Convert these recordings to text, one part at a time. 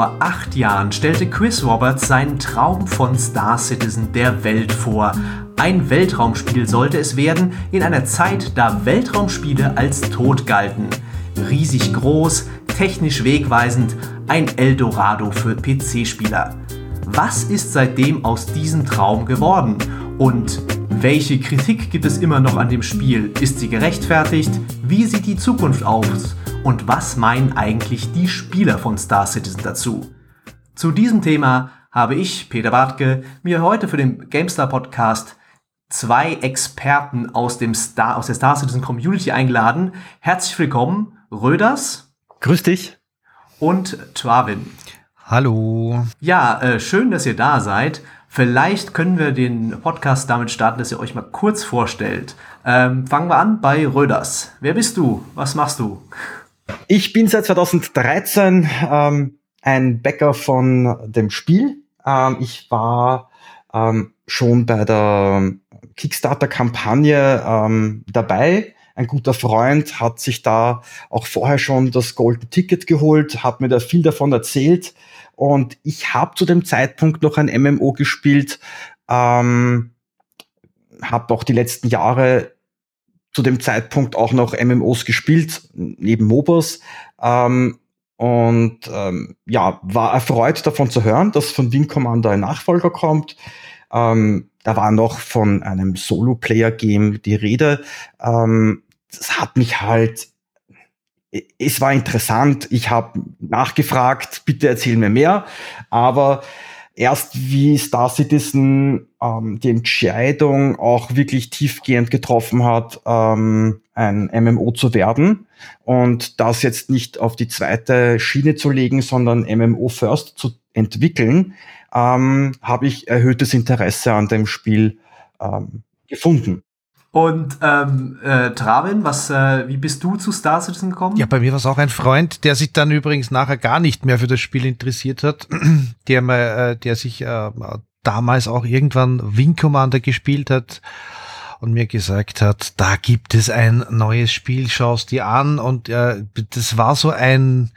Vor acht Jahren stellte Chris Roberts seinen Traum von Star Citizen der Welt vor. Ein Weltraumspiel sollte es werden, in einer Zeit, da Weltraumspiele als tot galten. Riesig groß, technisch wegweisend, ein Eldorado für PC-Spieler. Was ist seitdem aus diesem Traum geworden? Und welche Kritik gibt es immer noch an dem Spiel? Ist sie gerechtfertigt? Wie sieht die Zukunft aus? Und was meinen eigentlich die Spieler von Star Citizen dazu? Zu diesem Thema habe ich, Peter Bartke, mir heute für den GameStar Podcast zwei Experten aus, dem Star, aus der Star Citizen Community eingeladen. Herzlich willkommen, Röders. Grüß dich. Und Twavin. Hallo. Ja, äh, schön, dass ihr da seid. Vielleicht können wir den Podcast damit starten, dass ihr euch mal kurz vorstellt. Ähm, fangen wir an bei Röders. Wer bist du? Was machst du? Ich bin seit 2013 ähm, ein Bäcker von dem Spiel. Ähm, ich war ähm, schon bei der Kickstarter-Kampagne ähm, dabei. Ein guter Freund hat sich da auch vorher schon das Golden Ticket geholt, hat mir da viel davon erzählt und ich habe zu dem Zeitpunkt noch ein MMO gespielt, ähm, habe auch die letzten Jahre zu dem Zeitpunkt auch noch MMOs gespielt, neben MOBAs. Ähm, und ähm, ja, war erfreut davon zu hören, dass von Wing Commander ein Nachfolger kommt. Ähm, da war noch von einem Solo-Player-Game die Rede. Ähm, das hat mich halt es war interessant, ich habe nachgefragt, bitte erzähl mir mehr, aber erst wie Star Citizen ähm, die Entscheidung auch wirklich tiefgehend getroffen hat, ähm, ein MMO zu werden und das jetzt nicht auf die zweite Schiene zu legen, sondern MMO First zu entwickeln, ähm, habe ich erhöhtes Interesse an dem Spiel ähm, gefunden. Und ähm, äh, Travin, was, äh, wie bist du zu Star Citizen gekommen? Ja, bei mir war es auch ein Freund, der sich dann übrigens nachher gar nicht mehr für das Spiel interessiert hat, der äh, der sich äh, damals auch irgendwann Wing Commander gespielt hat und mir gesagt hat, da gibt es ein neues Spiel, schaust dir an und äh, das war so ein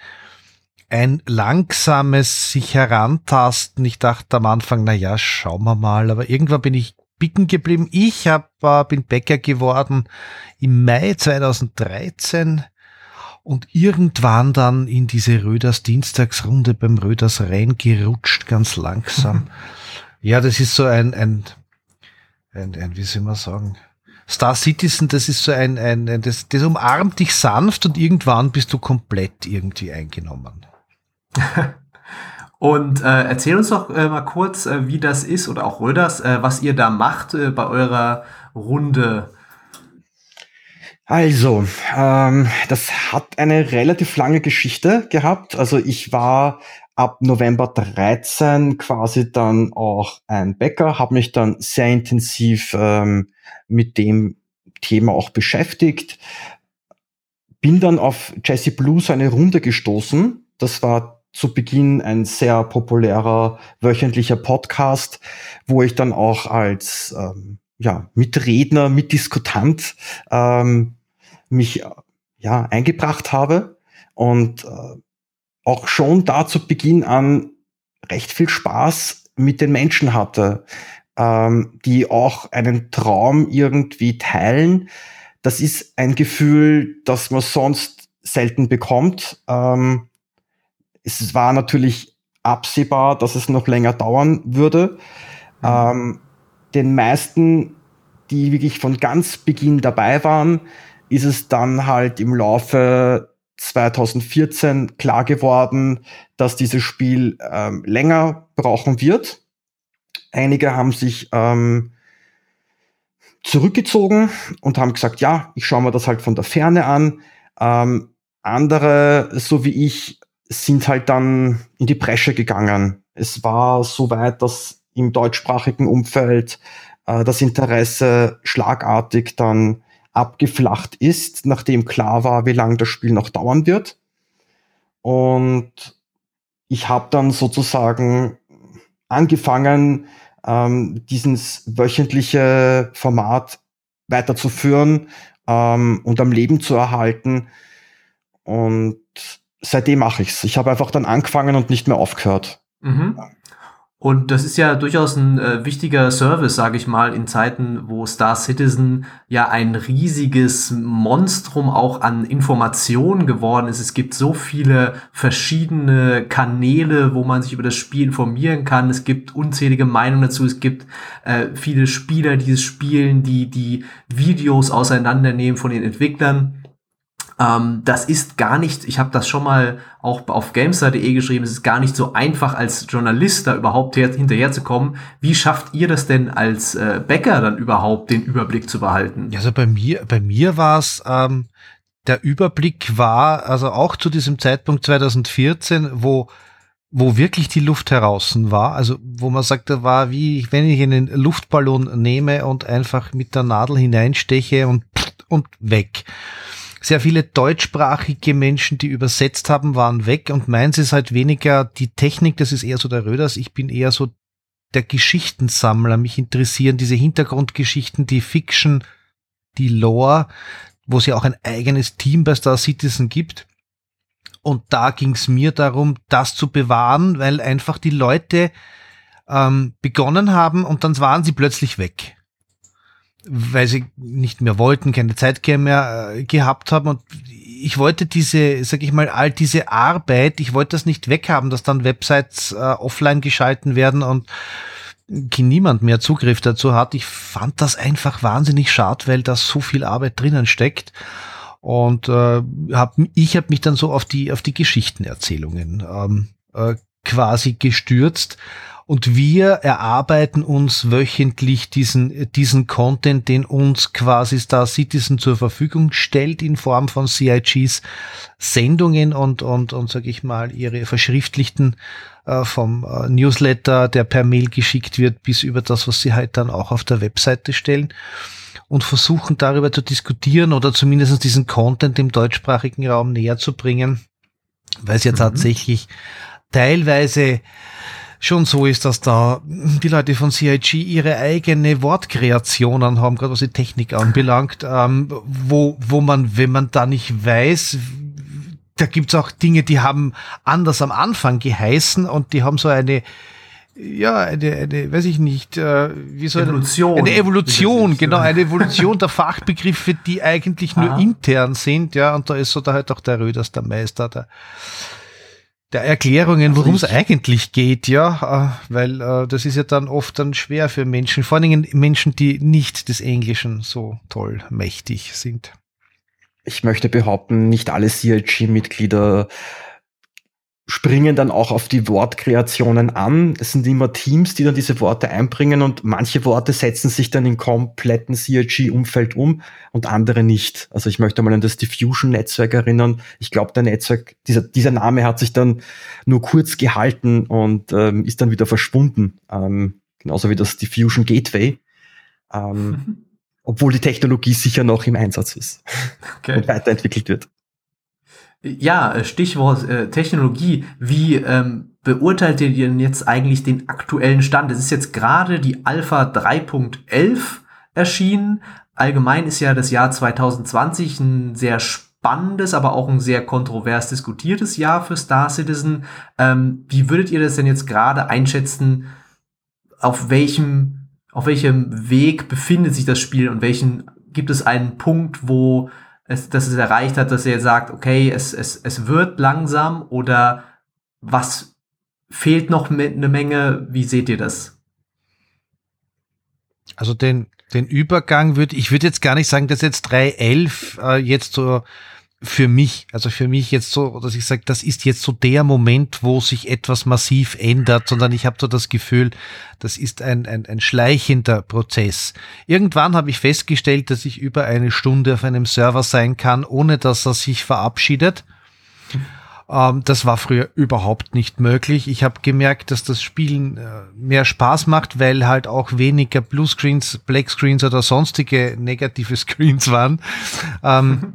ein langsames sich herantasten. Ich dachte am Anfang, na ja, schauen wir mal, aber irgendwann bin ich bicken geblieben. Ich hab, äh, bin Bäcker geworden im Mai 2013 und irgendwann dann in diese Röders Dienstagsrunde beim Röders reingerutscht, ganz langsam. ja, das ist so ein, ein, ein, ein, wie soll man sagen, Star Citizen, das ist so ein, ein, ein das, das umarmt dich sanft und irgendwann bist du komplett irgendwie eingenommen. Und äh, erzähl uns doch äh, mal kurz, äh, wie das ist oder auch Röders, äh, was ihr da macht äh, bei eurer Runde. Also, ähm, das hat eine relativ lange Geschichte gehabt. Also ich war ab November 13 quasi dann auch ein Bäcker, habe mich dann sehr intensiv ähm, mit dem Thema auch beschäftigt. Bin dann auf Jesse Blues eine Runde gestoßen. Das war zu Beginn ein sehr populärer wöchentlicher Podcast, wo ich dann auch als ähm, ja, Mitredner, Mitdiskutant ähm, mich ja, eingebracht habe und äh, auch schon da zu Beginn an recht viel Spaß mit den Menschen hatte, ähm, die auch einen Traum irgendwie teilen. Das ist ein Gefühl, das man sonst selten bekommt. Ähm, es war natürlich absehbar, dass es noch länger dauern würde. Mhm. Ähm, den meisten, die wirklich von ganz Beginn dabei waren, ist es dann halt im Laufe 2014 klar geworden, dass dieses Spiel ähm, länger brauchen wird. Einige haben sich ähm, zurückgezogen und haben gesagt, ja, ich schaue mir das halt von der Ferne an. Ähm, andere, so wie ich, sind halt dann in die Bresche gegangen. Es war so weit, dass im deutschsprachigen Umfeld äh, das Interesse schlagartig dann abgeflacht ist, nachdem klar war, wie lange das Spiel noch dauern wird. Und ich habe dann sozusagen angefangen, ähm, dieses wöchentliche Format weiterzuführen ähm, und am Leben zu erhalten. Und seitdem mache ich's. Ich habe einfach dann angefangen und nicht mehr aufgehört. Mhm. Und das ist ja durchaus ein äh, wichtiger Service, sage ich mal, in Zeiten, wo Star Citizen ja ein riesiges Monstrum auch an Informationen geworden ist. Es gibt so viele verschiedene Kanäle, wo man sich über das Spiel informieren kann. Es gibt unzählige Meinungen dazu. Es gibt äh, viele Spieler, die es spielen, die die Videos auseinandernehmen von den Entwicklern. Ähm, das ist gar nicht, ich habe das schon mal auch auf Gamestar.de geschrieben, es ist gar nicht so einfach als Journalist da überhaupt hinterherzukommen. Wie schafft ihr das denn als äh, Bäcker dann überhaupt, den Überblick zu behalten? Also bei mir, bei mir war es, ähm, der Überblick war, also auch zu diesem Zeitpunkt 2014, wo wo wirklich die Luft heraus war, also wo man sagt, da war wie wenn ich einen Luftballon nehme und einfach mit der Nadel hineinsteche und und weg sehr viele deutschsprachige Menschen, die übersetzt haben, waren weg und meins ist halt weniger die Technik, das ist eher so der Röders. Ich bin eher so der Geschichtensammler. Mich interessieren diese Hintergrundgeschichten, die Fiction, die Lore, wo es ja auch ein eigenes Team bei Star Citizen gibt. Und da ging es mir darum, das zu bewahren, weil einfach die Leute ähm, begonnen haben und dann waren sie plötzlich weg weil sie nicht mehr wollten, keine Zeit mehr äh, gehabt haben und ich wollte diese, sag ich mal, all diese Arbeit, ich wollte das nicht weghaben, dass dann Websites äh, offline geschalten werden und niemand mehr Zugriff dazu hat. Ich fand das einfach wahnsinnig schade, weil da so viel Arbeit drinnen steckt. Und äh, hab, ich habe mich dann so auf die, auf die Geschichtenerzählungen ähm, äh, quasi gestürzt und wir erarbeiten uns wöchentlich diesen, diesen Content, den uns quasi Star Citizen zur Verfügung stellt in Form von CIGs Sendungen und, und, und sage ich mal, ihre verschriftlichten äh, vom äh, Newsletter, der per Mail geschickt wird, bis über das, was sie halt dann auch auf der Webseite stellen und versuchen darüber zu diskutieren oder zumindest diesen Content im deutschsprachigen Raum näher zu bringen, weil es ja mhm. tatsächlich teilweise schon so ist, dass da die Leute von CIG ihre eigene Wortkreationen haben, gerade was die Technik anbelangt, ähm, wo, wo man, wenn man da nicht weiß, da gibt's auch Dinge, die haben anders am Anfang geheißen und die haben so eine, ja, eine, eine weiß ich nicht, äh, wie soll Evolution. Eine Evolution, genau, eine Evolution der Fachbegriffe, die eigentlich nur Aha. intern sind, ja, und da ist so da halt auch der Röders der Meister, der der Erklärungen, worum es eigentlich geht, ja, äh, weil äh, das ist ja dann oft dann schwer für Menschen, vor allem Menschen, die nicht des Englischen so toll mächtig sind. Ich möchte behaupten, nicht alle CLG-Mitglieder springen dann auch auf die Wortkreationen an. Es sind immer Teams, die dann diese Worte einbringen und manche Worte setzen sich dann im kompletten CRG-Umfeld um und andere nicht. Also ich möchte mal an das Diffusion-Netzwerk erinnern. Ich glaube, der Netzwerk, dieser, dieser Name hat sich dann nur kurz gehalten und ähm, ist dann wieder verschwunden. Ähm, genauso wie das Diffusion Gateway. Ähm. Obwohl die Technologie sicher noch im Einsatz ist okay. und weiterentwickelt wird. Ja, äh, Stichwort äh, Technologie. Wie ähm, beurteilt ihr denn jetzt eigentlich den aktuellen Stand? Es ist jetzt gerade die Alpha 3.11 erschienen. Allgemein ist ja das Jahr 2020 ein sehr spannendes, aber auch ein sehr kontrovers diskutiertes Jahr für Star Citizen. Ähm, wie würdet ihr das denn jetzt gerade einschätzen? Auf welchem, auf welchem Weg befindet sich das Spiel und welchen gibt es einen Punkt, wo es, dass es erreicht hat, dass er sagt, okay, es, es, es wird langsam oder was fehlt noch mit eine Menge? Wie seht ihr das? Also den, den Übergang würde, ich würde jetzt gar nicht sagen, dass jetzt 3.11 äh, jetzt so für mich, also für mich jetzt so, dass ich sage, das ist jetzt so der Moment, wo sich etwas massiv ändert, sondern ich habe so das Gefühl, das ist ein, ein, ein schleichender Prozess. Irgendwann habe ich festgestellt, dass ich über eine Stunde auf einem Server sein kann, ohne dass er sich verabschiedet. Ähm, das war früher überhaupt nicht möglich. Ich habe gemerkt, dass das Spielen äh, mehr Spaß macht, weil halt auch weniger Bluescreens, Blackscreens oder sonstige negative Screens waren. Ähm,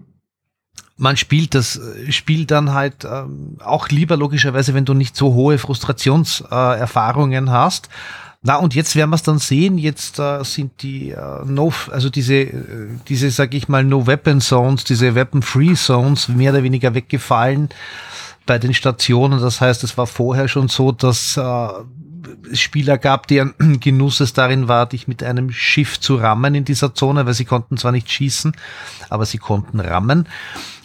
man spielt das äh, Spiel dann halt ähm, auch lieber logischerweise, wenn du nicht so hohe Frustrationserfahrungen äh, hast. Na und jetzt werden wir es dann sehen. Jetzt äh, sind die äh, no, also diese äh, diese sag ich mal No Weapon Zones, diese Weapon Free Zones mehr oder weniger weggefallen. bei den Stationen. Das heißt, es war vorher schon so, dass äh, Spieler gab, deren Genuss es darin war, dich mit einem Schiff zu rammen in dieser Zone, weil sie konnten zwar nicht schießen, aber sie konnten rammen.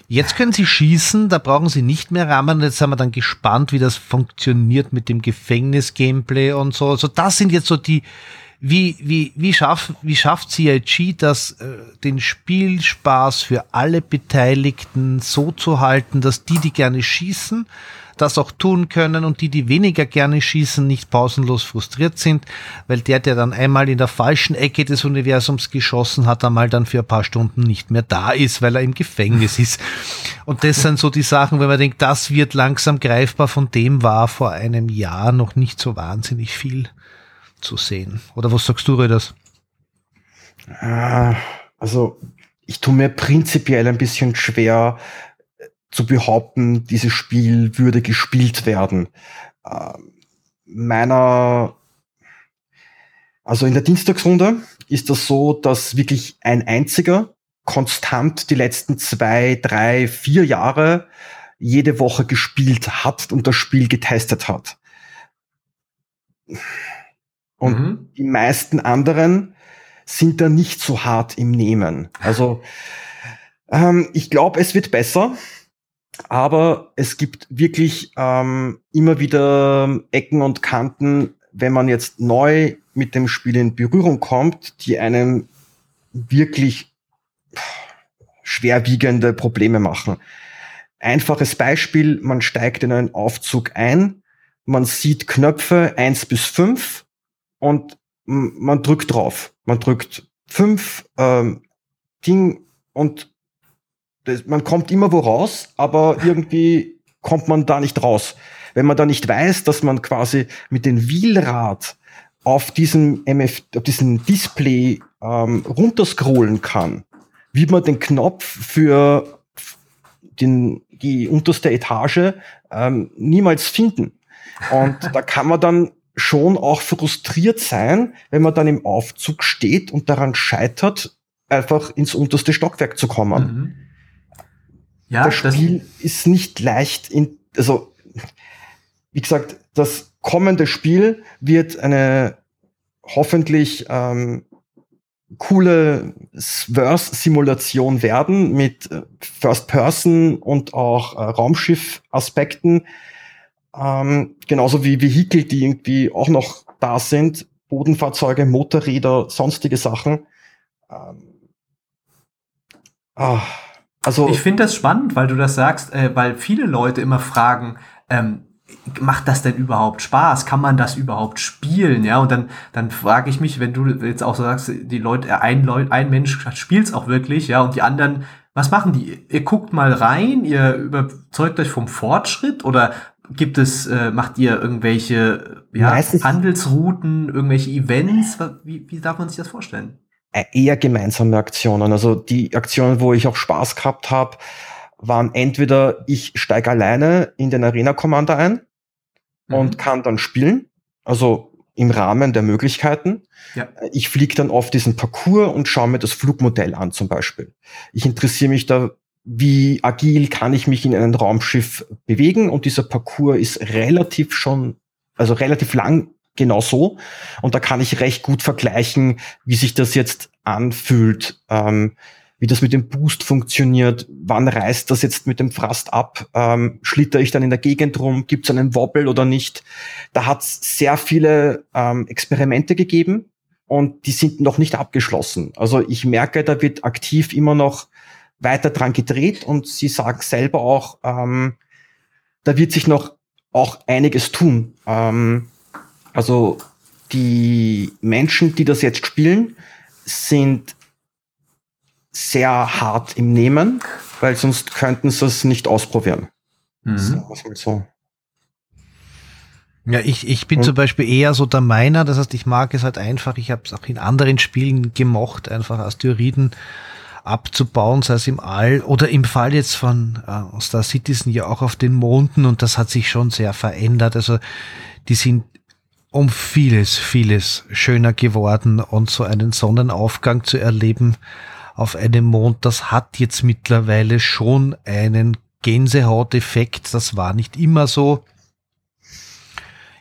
Jetzt können sie schießen, da brauchen sie nicht mehr rammen. Jetzt sind wir dann gespannt, wie das funktioniert mit dem Gefängnis-Gameplay und so. Also das sind jetzt so die, wie, wie, wie, schaff, wie schafft CIG das, äh, den Spielspaß für alle Beteiligten so zu halten, dass die, die gerne schießen, das auch tun können und die, die weniger gerne schießen, nicht pausenlos frustriert sind, weil der, der dann einmal in der falschen Ecke des Universums geschossen hat, einmal dann für ein paar Stunden nicht mehr da ist, weil er im Gefängnis ist. Und das sind so die Sachen, wenn man denkt, das wird langsam greifbar, von dem war vor einem Jahr noch nicht so wahnsinnig viel zu sehen. Oder was sagst du, Röders? Äh, also, ich tue mir prinzipiell ein bisschen schwer, zu behaupten, dieses Spiel würde gespielt werden. Äh, meiner, also in der Dienstagsrunde ist das so, dass wirklich ein einziger konstant die letzten zwei, drei, vier Jahre jede Woche gespielt hat und das Spiel getestet hat. Und mhm. die meisten anderen sind da nicht so hart im Nehmen. Also ähm, ich glaube, es wird besser. Aber es gibt wirklich ähm, immer wieder Ecken und Kanten, wenn man jetzt neu mit dem Spiel in Berührung kommt, die einem wirklich schwerwiegende Probleme machen. Einfaches Beispiel, man steigt in einen Aufzug ein, man sieht Knöpfe eins bis fünf und man drückt drauf. Man drückt fünf ähm, Ding und das, man kommt immer wo raus, aber irgendwie kommt man da nicht raus. Wenn man da nicht weiß, dass man quasi mit dem Wheelrad auf diesem MF, auf diesem Display ähm, runterscrollen kann, wie man den Knopf für den, die unterste Etage ähm, niemals finden. Und da kann man dann schon auch frustriert sein, wenn man dann im Aufzug steht und daran scheitert, einfach ins unterste Stockwerk zu kommen. Mhm. Ja, das Spiel das ist nicht leicht in, also, wie gesagt, das kommende Spiel wird eine hoffentlich ähm, coole Verse-Simulation werden mit äh, First-Person und auch äh, Raumschiff-Aspekten. Ähm, genauso wie Vehikel, die irgendwie auch noch da sind. Bodenfahrzeuge, Motorräder, sonstige Sachen. Ähm, ah, also ich finde das spannend, weil du das sagst, äh, weil viele Leute immer fragen, ähm, macht das denn überhaupt Spaß? Kann man das überhaupt spielen? Ja, und dann, dann frage ich mich, wenn du jetzt auch so sagst, die Leute, äh, ein, Leut, ein Mensch spielt es auch wirklich, ja, und die anderen, was machen die? Ihr guckt mal rein, ihr überzeugt euch vom Fortschritt oder gibt es, äh, macht ihr irgendwelche ja, Handelsrouten, irgendwelche Events? Wie, wie darf man sich das vorstellen? Äh, eher gemeinsame Aktionen. Also die Aktionen, wo ich auch Spaß gehabt habe, waren entweder ich steige alleine in den Arena Commander ein mhm. und kann dann spielen, also im Rahmen der Möglichkeiten. Ja. Ich fliege dann auf diesen Parcours und schaue mir das Flugmodell an zum Beispiel. Ich interessiere mich da, wie agil kann ich mich in einem Raumschiff bewegen und dieser Parcours ist relativ schon, also relativ lang genau so. Und da kann ich recht gut vergleichen, wie sich das jetzt anfühlt, ähm, wie das mit dem Boost funktioniert, wann reißt das jetzt mit dem Frast ab, ähm, schlitter ich dann in der Gegend rum, gibt es einen Wobbel oder nicht. Da hat es sehr viele ähm, Experimente gegeben und die sind noch nicht abgeschlossen. Also ich merke, da wird aktiv immer noch weiter dran gedreht und sie sagen selber auch, ähm, da wird sich noch auch einiges tun. Ähm, also die Menschen, die das jetzt spielen, sind sehr hart im Nehmen, weil sonst könnten sie es nicht ausprobieren. Mhm. So. Ja, ich, ich bin mhm. zum Beispiel eher so der Meiner, das heißt, ich mag es halt einfach, ich habe es auch in anderen Spielen gemocht, einfach Asteroiden abzubauen, sei es im All oder im Fall jetzt von äh, Star Citizen ja auch auf den Monden und das hat sich schon sehr verändert. Also die sind um vieles, vieles schöner geworden und so einen Sonnenaufgang zu erleben auf einem Mond, das hat jetzt mittlerweile schon einen Gänsehauteffekt. Das war nicht immer so.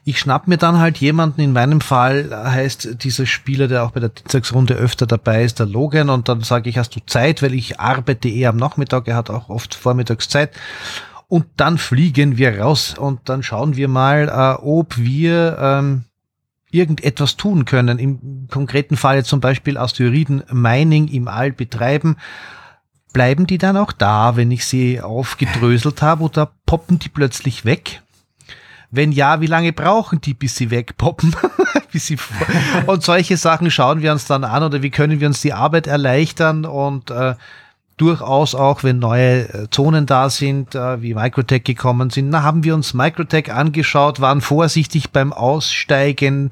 Ich schnapp mir dann halt jemanden, in meinem Fall heißt dieser Spieler, der auch bei der Dienstagsrunde öfter dabei ist, der Logan, und dann sage ich, hast du Zeit, weil ich arbeite eher am Nachmittag, er hat auch oft Vormittagszeit. Und dann fliegen wir raus und dann schauen wir mal, äh, ob wir ähm, irgendetwas tun können. Im konkreten Fall zum Beispiel Asteroiden Mining im All betreiben. Bleiben die dann auch da, wenn ich sie aufgedröselt habe oder poppen die plötzlich weg? Wenn ja, wie lange brauchen die, bis sie wegpoppen? bis sie und solche Sachen schauen wir uns dann an oder wie können wir uns die Arbeit erleichtern und äh, durchaus auch, wenn neue äh, Zonen da sind, äh, wie Microtech gekommen sind, na, haben wir uns Microtech angeschaut, waren vorsichtig beim Aussteigen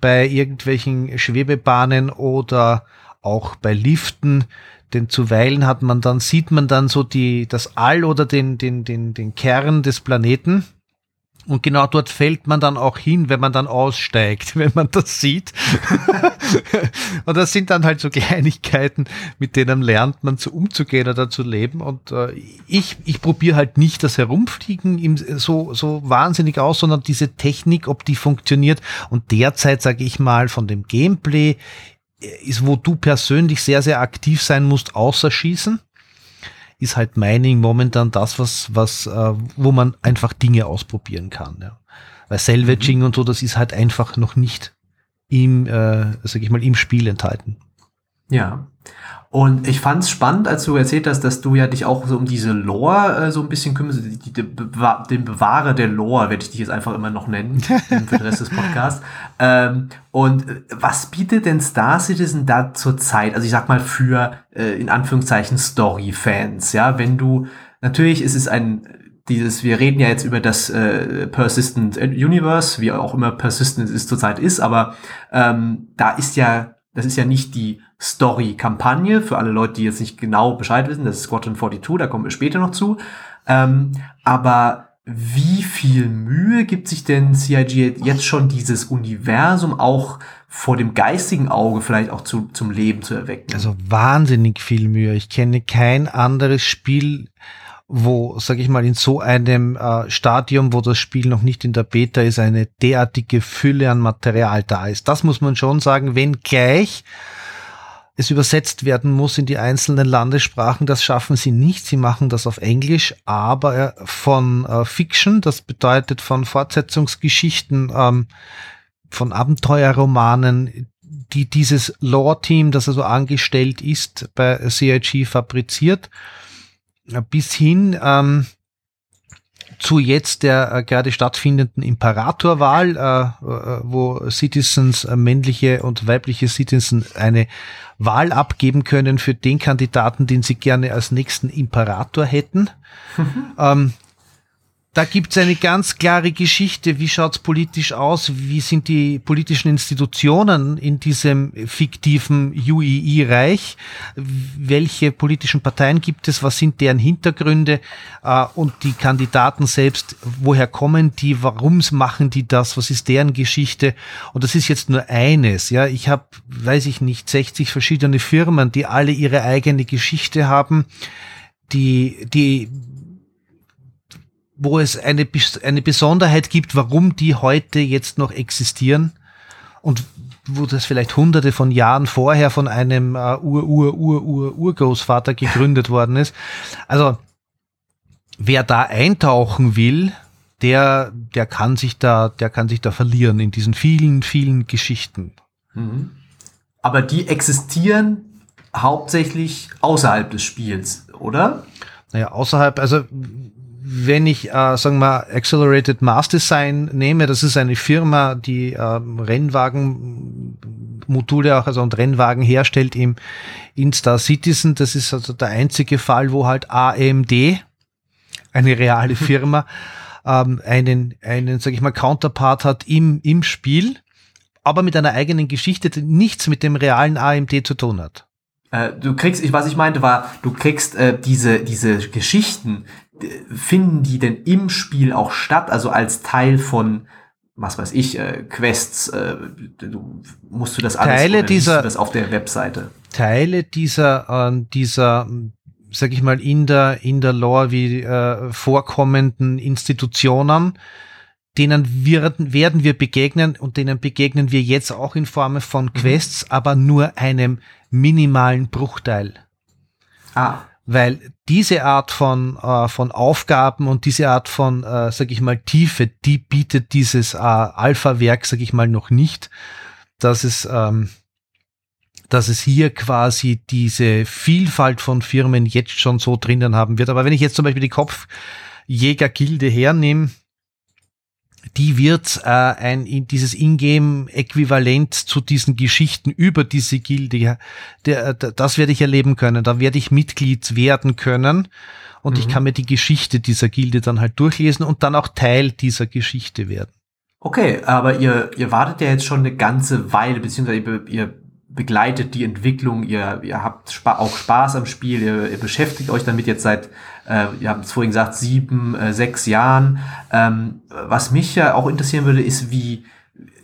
bei irgendwelchen Schwebebahnen oder auch bei Liften. Denn zuweilen hat man dann, sieht man dann so die, das All oder den, den, den, den Kern des Planeten und genau dort fällt man dann auch hin, wenn man dann aussteigt, wenn man das sieht. und das sind dann halt so Kleinigkeiten, mit denen lernt man zu umzugehen oder zu leben. Und äh, ich, ich probiere halt nicht das Herumfliegen im, so, so wahnsinnig aus, sondern diese Technik, ob die funktioniert. Und derzeit, sage ich mal, von dem Gameplay äh, ist, wo du persönlich sehr, sehr aktiv sein musst, außer Schießen ist halt Mining momentan das, was, was, äh, wo man einfach Dinge ausprobieren kann. Ja. Weil Salvaging mhm. und so, das ist halt einfach noch nicht im, äh, sag ich mal, im Spiel enthalten. Ja. Und ich fand es spannend, als du erzählt hast, dass du ja dich auch so um diese Lore äh, so ein bisschen kümmerst, die, die, den Bewahrer der Lore, werde ich dich jetzt einfach immer noch nennen, für den Rest des Podcasts. Ähm, und äh, was bietet denn Star Citizen da zurzeit? Also ich sag mal für, äh, in Anführungszeichen, Story-Fans, ja, wenn du, natürlich ist es ein, dieses, wir reden ja jetzt über das äh, Persistent Universe, wie auch immer Persistent es zurzeit ist, aber ähm, da ist ja das ist ja nicht die Story-Kampagne für alle Leute, die jetzt nicht genau Bescheid wissen. Das ist Squadron 42, da kommen wir später noch zu. Ähm, aber wie viel Mühe gibt sich denn CIG jetzt schon dieses Universum auch vor dem geistigen Auge vielleicht auch zu, zum Leben zu erwecken? Also wahnsinnig viel Mühe. Ich kenne kein anderes Spiel, wo, sag ich mal, in so einem äh, Stadium, wo das Spiel noch nicht in der Beta ist, eine derartige Fülle an Material da ist. Das muss man schon sagen, wenn gleich es übersetzt werden muss in die einzelnen Landessprachen. Das schaffen sie nicht. Sie machen das auf Englisch, aber äh, von äh, Fiction, das bedeutet von Fortsetzungsgeschichten, ähm, von Abenteuerromanen, die dieses Lore-Team, das also angestellt ist, bei CIG fabriziert bis hin ähm, zu jetzt der äh, gerade stattfindenden Imperatorwahl, äh, äh, wo Citizens, äh, männliche und weibliche Citizens eine Wahl abgeben können für den Kandidaten, den sie gerne als nächsten Imperator hätten. Mhm. Ähm, da gibt es eine ganz klare Geschichte. Wie schaut es politisch aus? Wie sind die politischen Institutionen in diesem fiktiven UEI-Reich? Welche politischen Parteien gibt es? Was sind deren Hintergründe? Äh, und die Kandidaten selbst, woher kommen die? Warum machen die das? Was ist deren Geschichte? Und das ist jetzt nur eines. Ja, ich habe, weiß ich nicht, 60 verschiedene Firmen, die alle ihre eigene Geschichte haben die, die wo es eine, eine Besonderheit gibt, warum die heute jetzt noch existieren und wo das vielleicht hunderte von Jahren vorher von einem äh, Ur-Ur-Ur-Ur-Urgroßvater gegründet worden ist. Also wer da eintauchen will, der, der kann sich da, der kann sich da verlieren in diesen vielen, vielen Geschichten. Mhm. Aber die existieren hauptsächlich außerhalb des Spiels, oder? Naja, außerhalb, also wenn ich, äh, sagen wir, Accelerated Mass Design nehme, das ist eine Firma, die äh, Rennwagen-Module auch, also und Rennwagen herstellt im in Star Citizen. Das ist also der einzige Fall, wo halt AMD, eine reale Firma, ähm, einen, einen, sag ich mal, Counterpart hat im, im Spiel, aber mit einer eigenen Geschichte, die nichts mit dem realen AMD zu tun hat. Äh, du kriegst, ich, was ich meinte, war, du kriegst äh, diese, diese Geschichten, finden die denn im Spiel auch statt? Also als Teil von was weiß ich, äh, Quests, äh, du, musst du das alles Teile dieser, das auf der Webseite? Teile dieser, äh, dieser sag ich mal, in der, in der Lore wie äh, vorkommenden Institutionen, denen werden, werden wir begegnen und denen begegnen wir jetzt auch in Form von mhm. Quests, mhm. aber nur einem minimalen Bruchteil. Ah. Weil diese Art von, äh, von Aufgaben und diese Art von, äh, sag ich mal, Tiefe, die bietet dieses äh, Alpha-Werk, sag ich mal, noch nicht. Dass es, ähm, dass es hier quasi diese Vielfalt von Firmen jetzt schon so drinnen haben wird. Aber wenn ich jetzt zum Beispiel die Kopfjäger-Gilde hernehme, die wird äh, ein in dieses Ingame-Äquivalent zu diesen Geschichten über diese Gilde, der, der, das werde ich erleben können. Da werde ich Mitglied werden können und mhm. ich kann mir die Geschichte dieser Gilde dann halt durchlesen und dann auch Teil dieser Geschichte werden. Okay, aber ihr, ihr wartet ja jetzt schon eine ganze Weile, beziehungsweise ihr, ihr begleitet die Entwicklung, ihr, ihr habt spa auch Spaß am Spiel, ihr, ihr beschäftigt euch damit jetzt seit, äh, ihr habt es vorhin gesagt, sieben, äh, sechs Jahren. Ähm, was mich ja auch interessieren würde, ist, wie,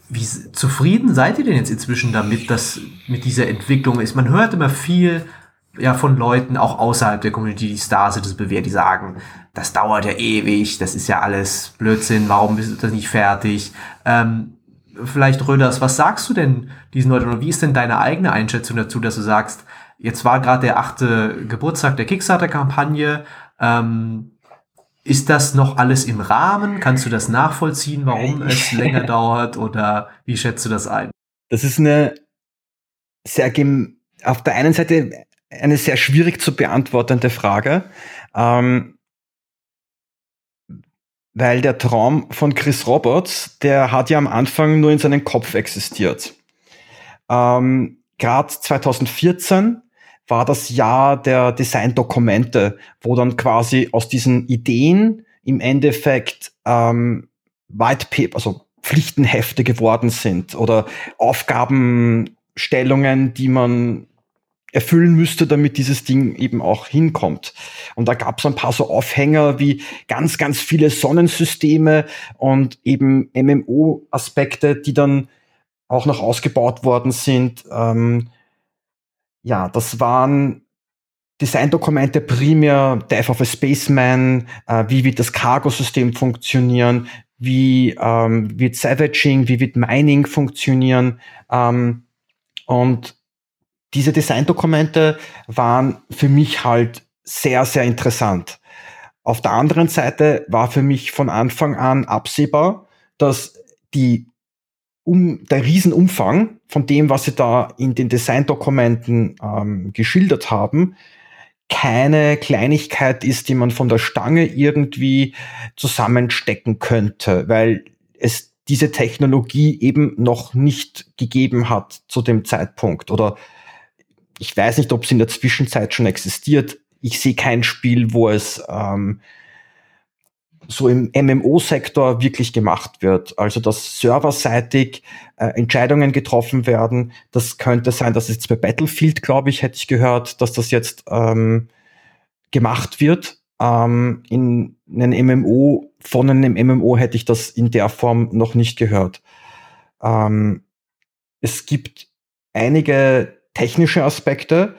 wie zufrieden seid ihr denn jetzt inzwischen damit, dass mit dieser Entwicklung ist? Man hört immer viel ja von Leuten auch außerhalb der Community, die Star Citizen bewerten, die sagen, das dauert ja ewig, das ist ja alles Blödsinn, warum ist das nicht fertig? Ähm, vielleicht Röders, was sagst du denn diesen Leuten oder wie ist denn deine eigene Einschätzung dazu, dass du sagst, jetzt war gerade der achte Geburtstag der Kickstarter-Kampagne, ähm, ist das noch alles im Rahmen? Kannst du das nachvollziehen, warum es länger dauert oder wie schätzt du das ein? Das ist eine sehr, auf der einen Seite eine sehr schwierig zu beantwortende Frage. Ähm, weil der Traum von Chris Roberts, der hat ja am Anfang nur in seinem Kopf existiert. Ähm, Gerade 2014 war das Jahr der Designdokumente, wo dann quasi aus diesen Ideen im Endeffekt ähm, White Paper, also Pflichtenhefte geworden sind oder Aufgabenstellungen, die man erfüllen müsste, damit dieses Ding eben auch hinkommt. Und da gab es ein paar so Aufhänger wie ganz, ganz viele Sonnensysteme und eben MMO-Aspekte, die dann auch noch ausgebaut worden sind. Ähm, ja, das waren Designdokumente primär Death of a Spaceman, äh, wie wird das Cargo-System funktionieren, wie ähm, wird Savaging, wie wird Mining funktionieren. Ähm, und diese Designdokumente waren für mich halt sehr, sehr interessant. Auf der anderen Seite war für mich von Anfang an absehbar, dass die um, der Riesenumfang von dem, was sie da in den Designdokumenten ähm, geschildert haben, keine Kleinigkeit ist, die man von der Stange irgendwie zusammenstecken könnte, weil es diese Technologie eben noch nicht gegeben hat zu dem Zeitpunkt oder ich weiß nicht, ob es in der Zwischenzeit schon existiert. Ich sehe kein Spiel, wo es ähm, so im MMO-Sektor wirklich gemacht wird. Also dass serverseitig äh, Entscheidungen getroffen werden. Das könnte sein, dass jetzt bei Battlefield, glaube ich, hätte ich gehört, dass das jetzt ähm, gemacht wird. Ähm, in einem MMO, von einem MMO hätte ich das in der Form noch nicht gehört. Ähm, es gibt einige technische Aspekte,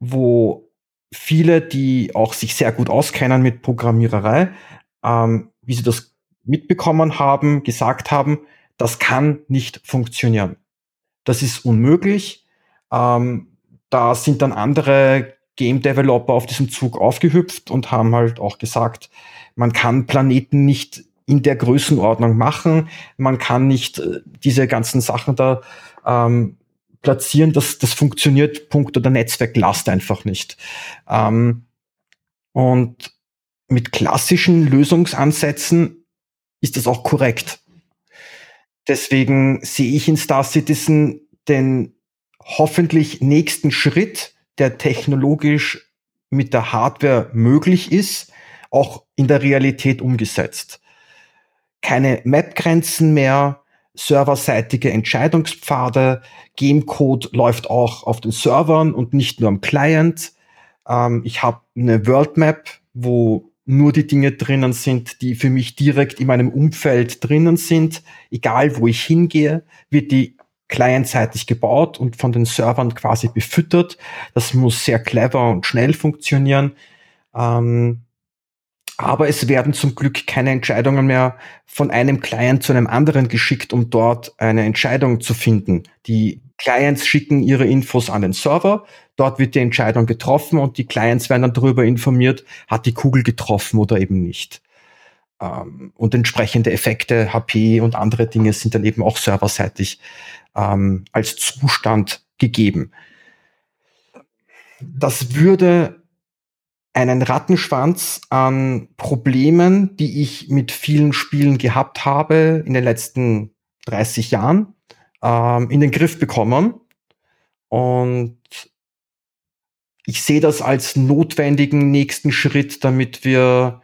wo viele, die auch sich sehr gut auskennen mit Programmiererei, ähm, wie sie das mitbekommen haben, gesagt haben, das kann nicht funktionieren. Das ist unmöglich. Ähm, da sind dann andere Game Developer auf diesem Zug aufgehüpft und haben halt auch gesagt, man kann Planeten nicht in der Größenordnung machen, man kann nicht äh, diese ganzen Sachen da ähm, platzieren, das, das funktioniert, Punkt oder Netzwerklast einfach nicht. Ähm, und mit klassischen Lösungsansätzen ist das auch korrekt. Deswegen sehe ich in Star Citizen den hoffentlich nächsten Schritt, der technologisch mit der Hardware möglich ist, auch in der Realität umgesetzt. Keine Map-Grenzen mehr, serverseitige Entscheidungspfade. Gamecode läuft auch auf den Servern und nicht nur am Client. Ähm, ich habe eine World Map, wo nur die Dinge drinnen sind, die für mich direkt in meinem Umfeld drinnen sind. Egal wo ich hingehe, wird die clientseitig gebaut und von den Servern quasi befüttert. Das muss sehr clever und schnell funktionieren. Ähm, aber es werden zum Glück keine Entscheidungen mehr von einem Client zu einem anderen geschickt, um dort eine Entscheidung zu finden. Die Clients schicken ihre Infos an den Server, dort wird die Entscheidung getroffen und die Clients werden dann darüber informiert, hat die Kugel getroffen oder eben nicht. Ähm, und entsprechende Effekte, HP und andere Dinge sind dann eben auch serverseitig ähm, als Zustand gegeben. Das würde einen Rattenschwanz an Problemen, die ich mit vielen Spielen gehabt habe in den letzten 30 Jahren, ähm, in den Griff bekommen. Und ich sehe das als notwendigen nächsten Schritt, damit wir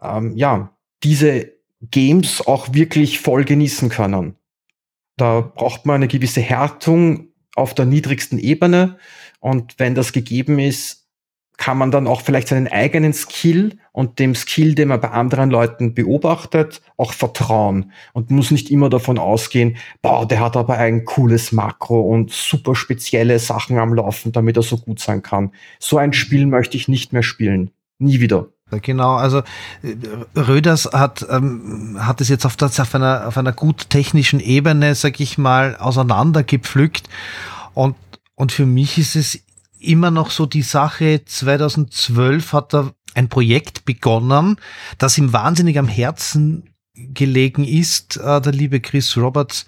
ähm, ja diese Games auch wirklich voll genießen können. Da braucht man eine gewisse Härtung auf der niedrigsten Ebene. Und wenn das gegeben ist, kann man dann auch vielleicht seinen eigenen Skill und dem Skill, den man bei anderen Leuten beobachtet, auch vertrauen und muss nicht immer davon ausgehen, boah, der hat aber ein cooles Makro und super spezielle Sachen am Laufen, damit er so gut sein kann. So ein Spiel möchte ich nicht mehr spielen. Nie wieder. Genau, also äh, Röders hat, ähm, hat es jetzt auf, das, auf, einer, auf einer gut technischen Ebene, sag ich mal, auseinandergepflückt. Und, und für mich ist es immer noch so die Sache, 2012 hat er ein Projekt begonnen, das ihm wahnsinnig am Herzen gelegen ist, äh, der liebe Chris Roberts.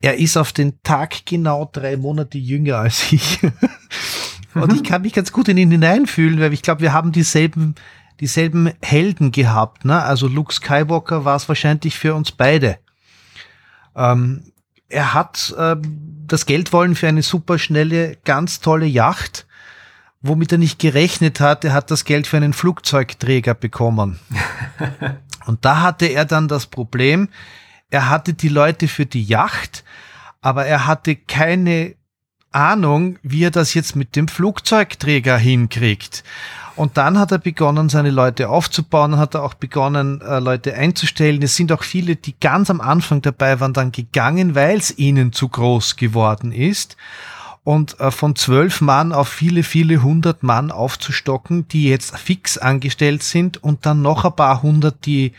Er ist auf den Tag genau drei Monate jünger als ich. Und ich kann mich ganz gut in ihn hineinfühlen, weil ich glaube, wir haben dieselben dieselben Helden gehabt. Ne? Also Luke Skywalker war es wahrscheinlich für uns beide. Ähm, er hat äh, das Geld wollen für eine super schnelle, ganz tolle Yacht, womit er nicht gerechnet hat. Er hat das Geld für einen Flugzeugträger bekommen. Und da hatte er dann das Problem, er hatte die Leute für die Yacht, aber er hatte keine Ahnung, wie er das jetzt mit dem Flugzeugträger hinkriegt. Und dann hat er begonnen, seine Leute aufzubauen, dann hat er auch begonnen, äh, Leute einzustellen. Es sind auch viele, die ganz am Anfang dabei waren, dann gegangen, weil es ihnen zu groß geworden ist. Und äh, von zwölf Mann auf viele, viele hundert Mann aufzustocken, die jetzt fix angestellt sind und dann noch ein paar hundert, die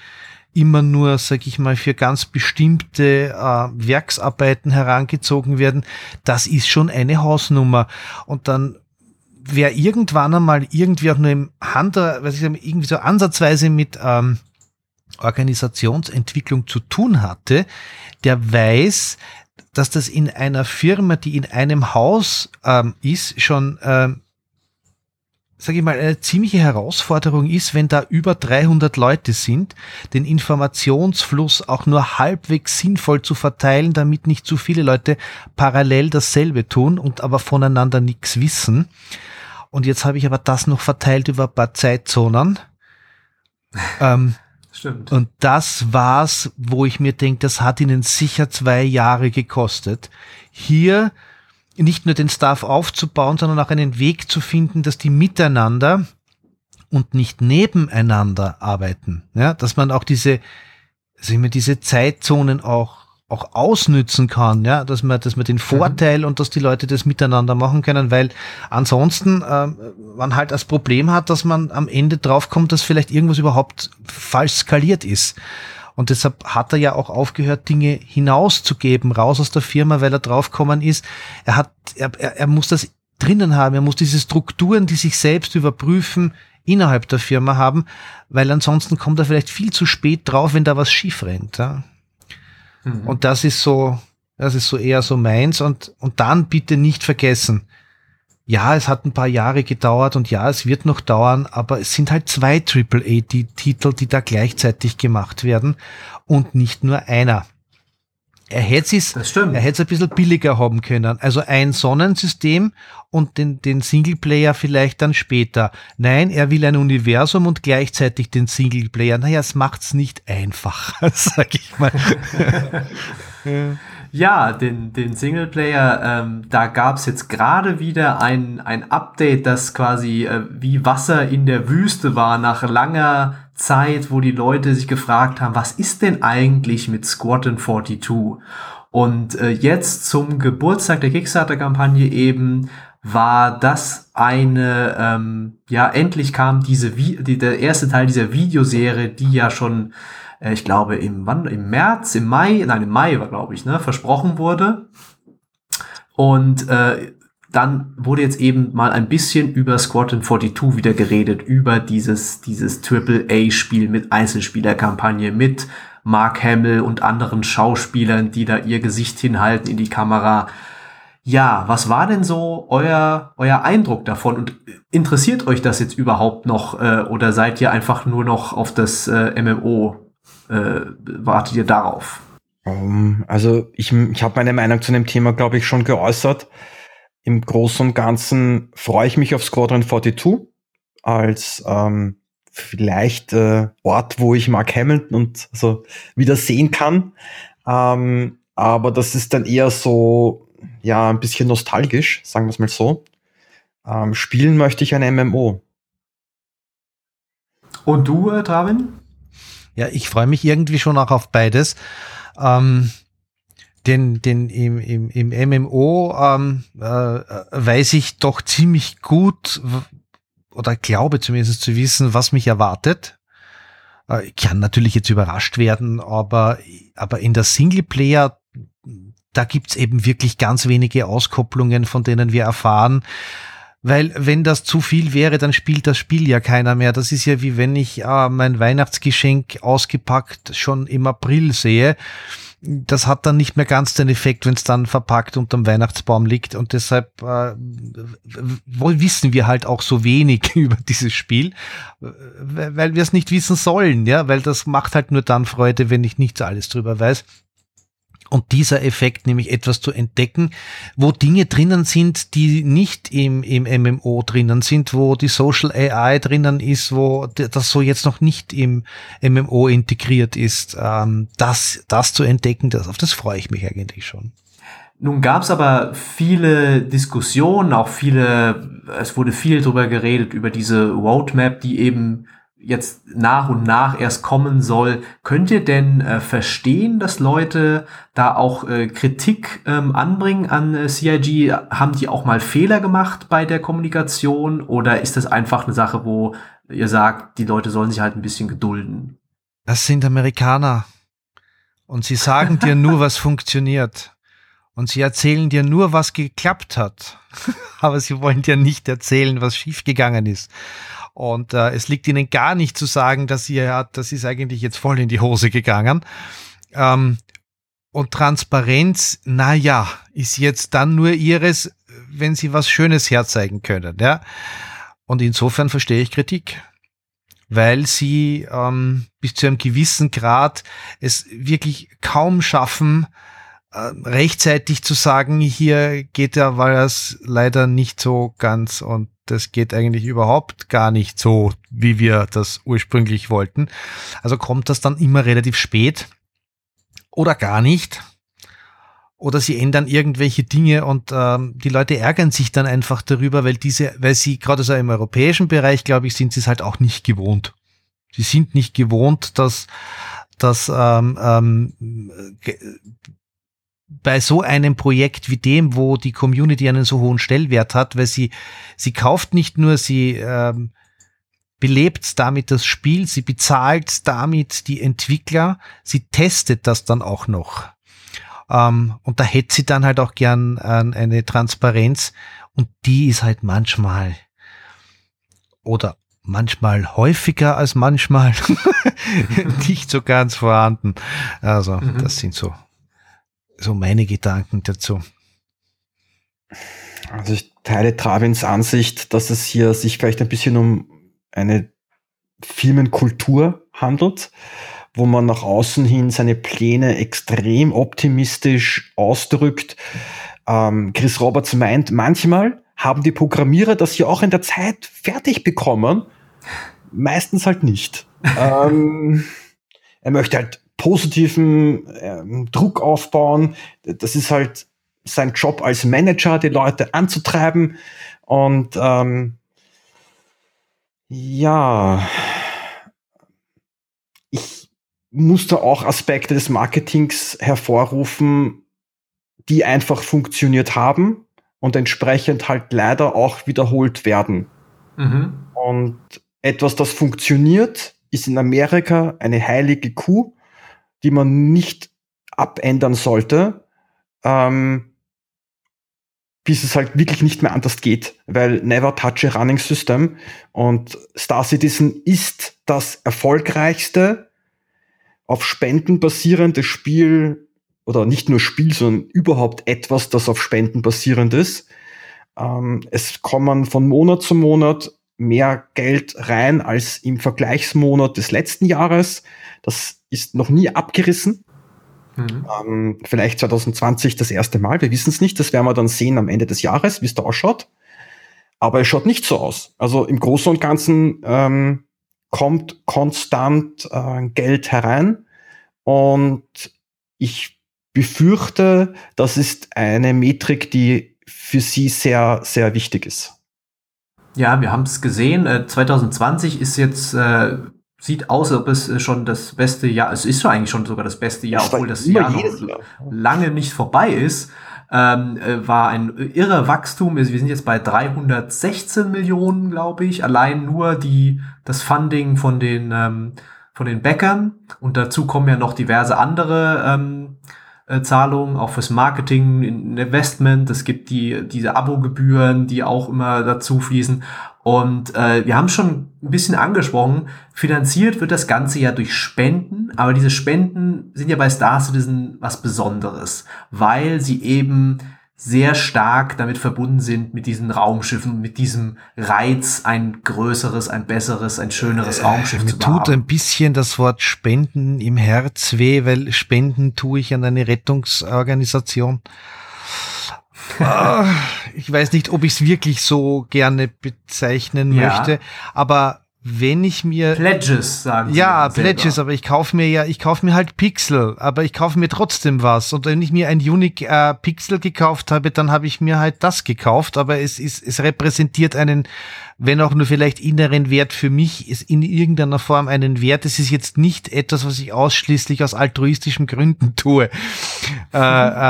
immer nur, sag ich mal, für ganz bestimmte äh, Werksarbeiten herangezogen werden, das ist schon eine Hausnummer. Und dann wer irgendwann einmal irgendwie auch nur im Hand, was ich sagen, irgendwie so ansatzweise mit ähm, Organisationsentwicklung zu tun hatte, der weiß, dass das in einer Firma, die in einem Haus ähm, ist, schon, ähm, sage ich mal, eine ziemliche Herausforderung ist, wenn da über 300 Leute sind, den Informationsfluss auch nur halbwegs sinnvoll zu verteilen, damit nicht zu viele Leute parallel dasselbe tun und aber voneinander nichts wissen. Und jetzt habe ich aber das noch verteilt über ein paar Zeitzonen. ähm, Stimmt. Und das war's, wo ich mir denke, das hat ihnen sicher zwei Jahre gekostet. Hier nicht nur den Staff aufzubauen, sondern auch einen Weg zu finden, dass die miteinander und nicht nebeneinander arbeiten. Ja, dass man auch diese, sehen wir, diese Zeitzonen auch auch ausnützen kann, ja, dass man, dass man den mhm. Vorteil mhm. und dass die Leute das miteinander machen können, weil ansonsten äh, man halt das Problem hat, dass man am Ende draufkommt, dass vielleicht irgendwas überhaupt falsch skaliert ist. Und deshalb hat er ja auch aufgehört, Dinge hinauszugeben, raus aus der Firma, weil er draufgekommen ist. Er hat, er, er, muss das drinnen haben, er muss diese Strukturen, die sich selbst überprüfen, innerhalb der Firma haben, weil ansonsten kommt er vielleicht viel zu spät drauf, wenn da was schief rennt. Ja. Mhm. Und das ist so, das ist so eher so meins. Und, und dann bitte nicht vergessen, ja, es hat ein paar Jahre gedauert und ja, es wird noch dauern, aber es sind halt zwei AAA-Titel, die da gleichzeitig gemacht werden und nicht nur einer. Er hätte es, er hätte es ein bisschen billiger haben können. Also ein Sonnensystem und den, den Singleplayer vielleicht dann später. Nein, er will ein Universum und gleichzeitig den Singleplayer. Naja, es macht's nicht einfacher, sag ich mal. Ja, den, den Singleplayer, ähm, da gab's jetzt gerade wieder ein, ein Update, das quasi äh, wie Wasser in der Wüste war nach langer Zeit, wo die Leute sich gefragt haben, was ist denn eigentlich mit Squadron 42? Und äh, jetzt zum Geburtstag der Kickstarter-Kampagne eben war das eine, ähm, ja, endlich kam diese, Vi die, der erste Teil dieser Videoserie, die ja schon, äh, ich glaube, im, wann, im März, im Mai, nein, im Mai war, glaube ich, ne, versprochen wurde. Und äh, dann wurde jetzt eben mal ein bisschen über Squadron 42 wieder geredet, über dieses, dieses Triple-A-Spiel mit Einzelspielerkampagne, mit Mark Hamill und anderen Schauspielern, die da ihr Gesicht hinhalten in die Kamera. Ja, was war denn so euer, euer Eindruck davon? Und interessiert euch das jetzt überhaupt noch äh, oder seid ihr einfach nur noch auf das äh, MMO? Äh, wartet ihr darauf? Um, ähm, also ich, ich habe meine Meinung zu dem Thema, glaube ich, schon geäußert. Im Großen und Ganzen freue ich mich auf Squadron 42 als ähm, vielleicht äh, Ort, wo ich Mark Hamilton und so wieder sehen kann. Ähm, aber das ist dann eher so, ja, ein bisschen nostalgisch, sagen wir es mal so. Ähm, spielen möchte ich ein MMO. Und du, äh, Travin? Ja, ich freue mich irgendwie schon auch auf beides. Ähm, den, den im, im, im MMO ähm, äh, weiß ich doch ziemlich gut oder glaube zumindest zu wissen, was mich erwartet. Äh, ich kann natürlich jetzt überrascht werden, aber, aber in der Singleplayer, da gibt's eben wirklich ganz wenige Auskopplungen, von denen wir erfahren. Weil wenn das zu viel wäre, dann spielt das Spiel ja keiner mehr. Das ist ja wie wenn ich äh, mein Weihnachtsgeschenk ausgepackt schon im April sehe das hat dann nicht mehr ganz den Effekt, wenn es dann verpackt unterm Weihnachtsbaum liegt. Und deshalb äh, wissen wir halt auch so wenig über dieses Spiel, weil wir es nicht wissen sollen, ja, weil das macht halt nur dann Freude, wenn ich nichts alles drüber weiß. Und dieser Effekt, nämlich etwas zu entdecken, wo Dinge drinnen sind, die nicht im, im MMO drinnen sind, wo die Social AI drinnen ist, wo das so jetzt noch nicht im MMO integriert ist, ähm, das, das zu entdecken, das, auf das freue ich mich eigentlich schon. Nun gab es aber viele Diskussionen, auch viele, es wurde viel darüber geredet, über diese Roadmap, die eben jetzt nach und nach erst kommen soll. Könnt ihr denn äh, verstehen, dass Leute da auch äh, Kritik ähm, anbringen an äh, CIG? Haben die auch mal Fehler gemacht bei der Kommunikation oder ist das einfach eine Sache, wo ihr sagt, die Leute sollen sich halt ein bisschen gedulden? Das sind Amerikaner und sie sagen dir nur, was funktioniert. Und sie erzählen dir nur, was geklappt hat. Aber sie wollen dir nicht erzählen, was schiefgegangen ist. Und äh, es liegt ihnen gar nicht zu sagen, dass sie ja, das ist eigentlich jetzt voll in die Hose gegangen. Ähm, und Transparenz, na ja, ist jetzt dann nur ihres, wenn sie was Schönes herzeigen können, ja. Und insofern verstehe ich Kritik, weil sie ähm, bis zu einem gewissen Grad es wirklich kaum schaffen, äh, rechtzeitig zu sagen, hier geht ja, weil es leider nicht so ganz und das geht eigentlich überhaupt gar nicht so, wie wir das ursprünglich wollten. Also kommt das dann immer relativ spät oder gar nicht. Oder sie ändern irgendwelche Dinge und ähm, die Leute ärgern sich dann einfach darüber, weil diese, weil sie gerade so im europäischen Bereich, glaube ich, sind sie es halt auch nicht gewohnt. Sie sind nicht gewohnt, dass, dass ähm, ähm, bei so einem Projekt wie dem, wo die Community einen so hohen Stellwert hat, weil sie, sie kauft nicht nur, sie ähm, belebt damit das Spiel, sie bezahlt damit die Entwickler, sie testet das dann auch noch. Ähm, und da hätte sie dann halt auch gern äh, eine Transparenz und die ist halt manchmal oder manchmal häufiger als manchmal nicht so ganz vorhanden. Also, mhm. das sind so so meine Gedanken dazu. Also ich teile Travins Ansicht, dass es hier sich vielleicht ein bisschen um eine Firmenkultur handelt, wo man nach außen hin seine Pläne extrem optimistisch ausdrückt. Ähm, Chris Roberts meint, manchmal haben die Programmierer das ja auch in der Zeit fertig bekommen, meistens halt nicht. ähm, er möchte halt positiven ähm, Druck aufbauen. Das ist halt sein Job als Manager, die Leute anzutreiben. Und ähm, ja, ich musste auch Aspekte des Marketings hervorrufen, die einfach funktioniert haben. und entsprechend halt leider auch wiederholt werden. Mhm. Und etwas, das funktioniert, ist in Amerika eine heilige Kuh, die man nicht abändern sollte, ähm, bis es halt wirklich nicht mehr anders geht, weil never touch a running system und Star Citizen ist das erfolgreichste auf Spenden basierende Spiel oder nicht nur Spiel, sondern überhaupt etwas, das auf Spenden basierend ist. Ähm, es kommen von Monat zu Monat mehr Geld rein als im Vergleichsmonat des letzten Jahres. Das ist noch nie abgerissen. Mhm. Ähm, vielleicht 2020 das erste Mal, wir wissen es nicht. Das werden wir dann sehen am Ende des Jahres, wie es da ausschaut. Aber es schaut nicht so aus. Also im Großen und Ganzen ähm, kommt konstant äh, Geld herein. Und ich befürchte, das ist eine Metrik, die für sie sehr, sehr wichtig ist. Ja, wir haben es gesehen. 2020 äh, ist jetzt, äh, sieht aus, als ob es äh, schon das beste Jahr, es ist schon eigentlich schon sogar das beste Jahr, obwohl das Jahr noch Jahr. lange nicht vorbei ist. Ähm, äh, war ein irrer Wachstum. Wir sind jetzt bei 316 Millionen, glaube ich. Allein nur die, das Funding von den, ähm, von den Bäckern. Und dazu kommen ja noch diverse andere ähm, äh, Zahlungen, auch fürs Marketing, Investment. Es gibt die, diese Abogebühren, die auch immer dazu fließen. Und äh, wir haben schon ein bisschen angesprochen, finanziert wird das Ganze ja durch Spenden, aber diese Spenden sind ja bei Star Citizen was Besonderes, weil sie eben sehr stark damit verbunden sind mit diesen Raumschiffen, mit diesem Reiz, ein größeres, ein besseres, ein schöneres äh, Raumschiff äh, zu haben. Mir tut ein bisschen das Wort Spenden im Herz weh, weil Spenden tue ich an eine Rettungsorganisation. Ah, ich weiß nicht, ob ich es wirklich so gerne bezeichnen ja. möchte, aber wenn ich mir Pledges sagen ja Pledges aber ich kaufe mir ja ich kaufe mir halt Pixel aber ich kaufe mir trotzdem was. Und wenn ich mir ein Unique äh, Pixel gekauft habe dann habe ich mir halt das gekauft. Aber es ist es repräsentiert einen wenn auch nur vielleicht inneren Wert für mich ist in irgendeiner Form einen Wert. Es ist jetzt nicht etwas was ich ausschließlich aus altruistischen Gründen tue. Äh,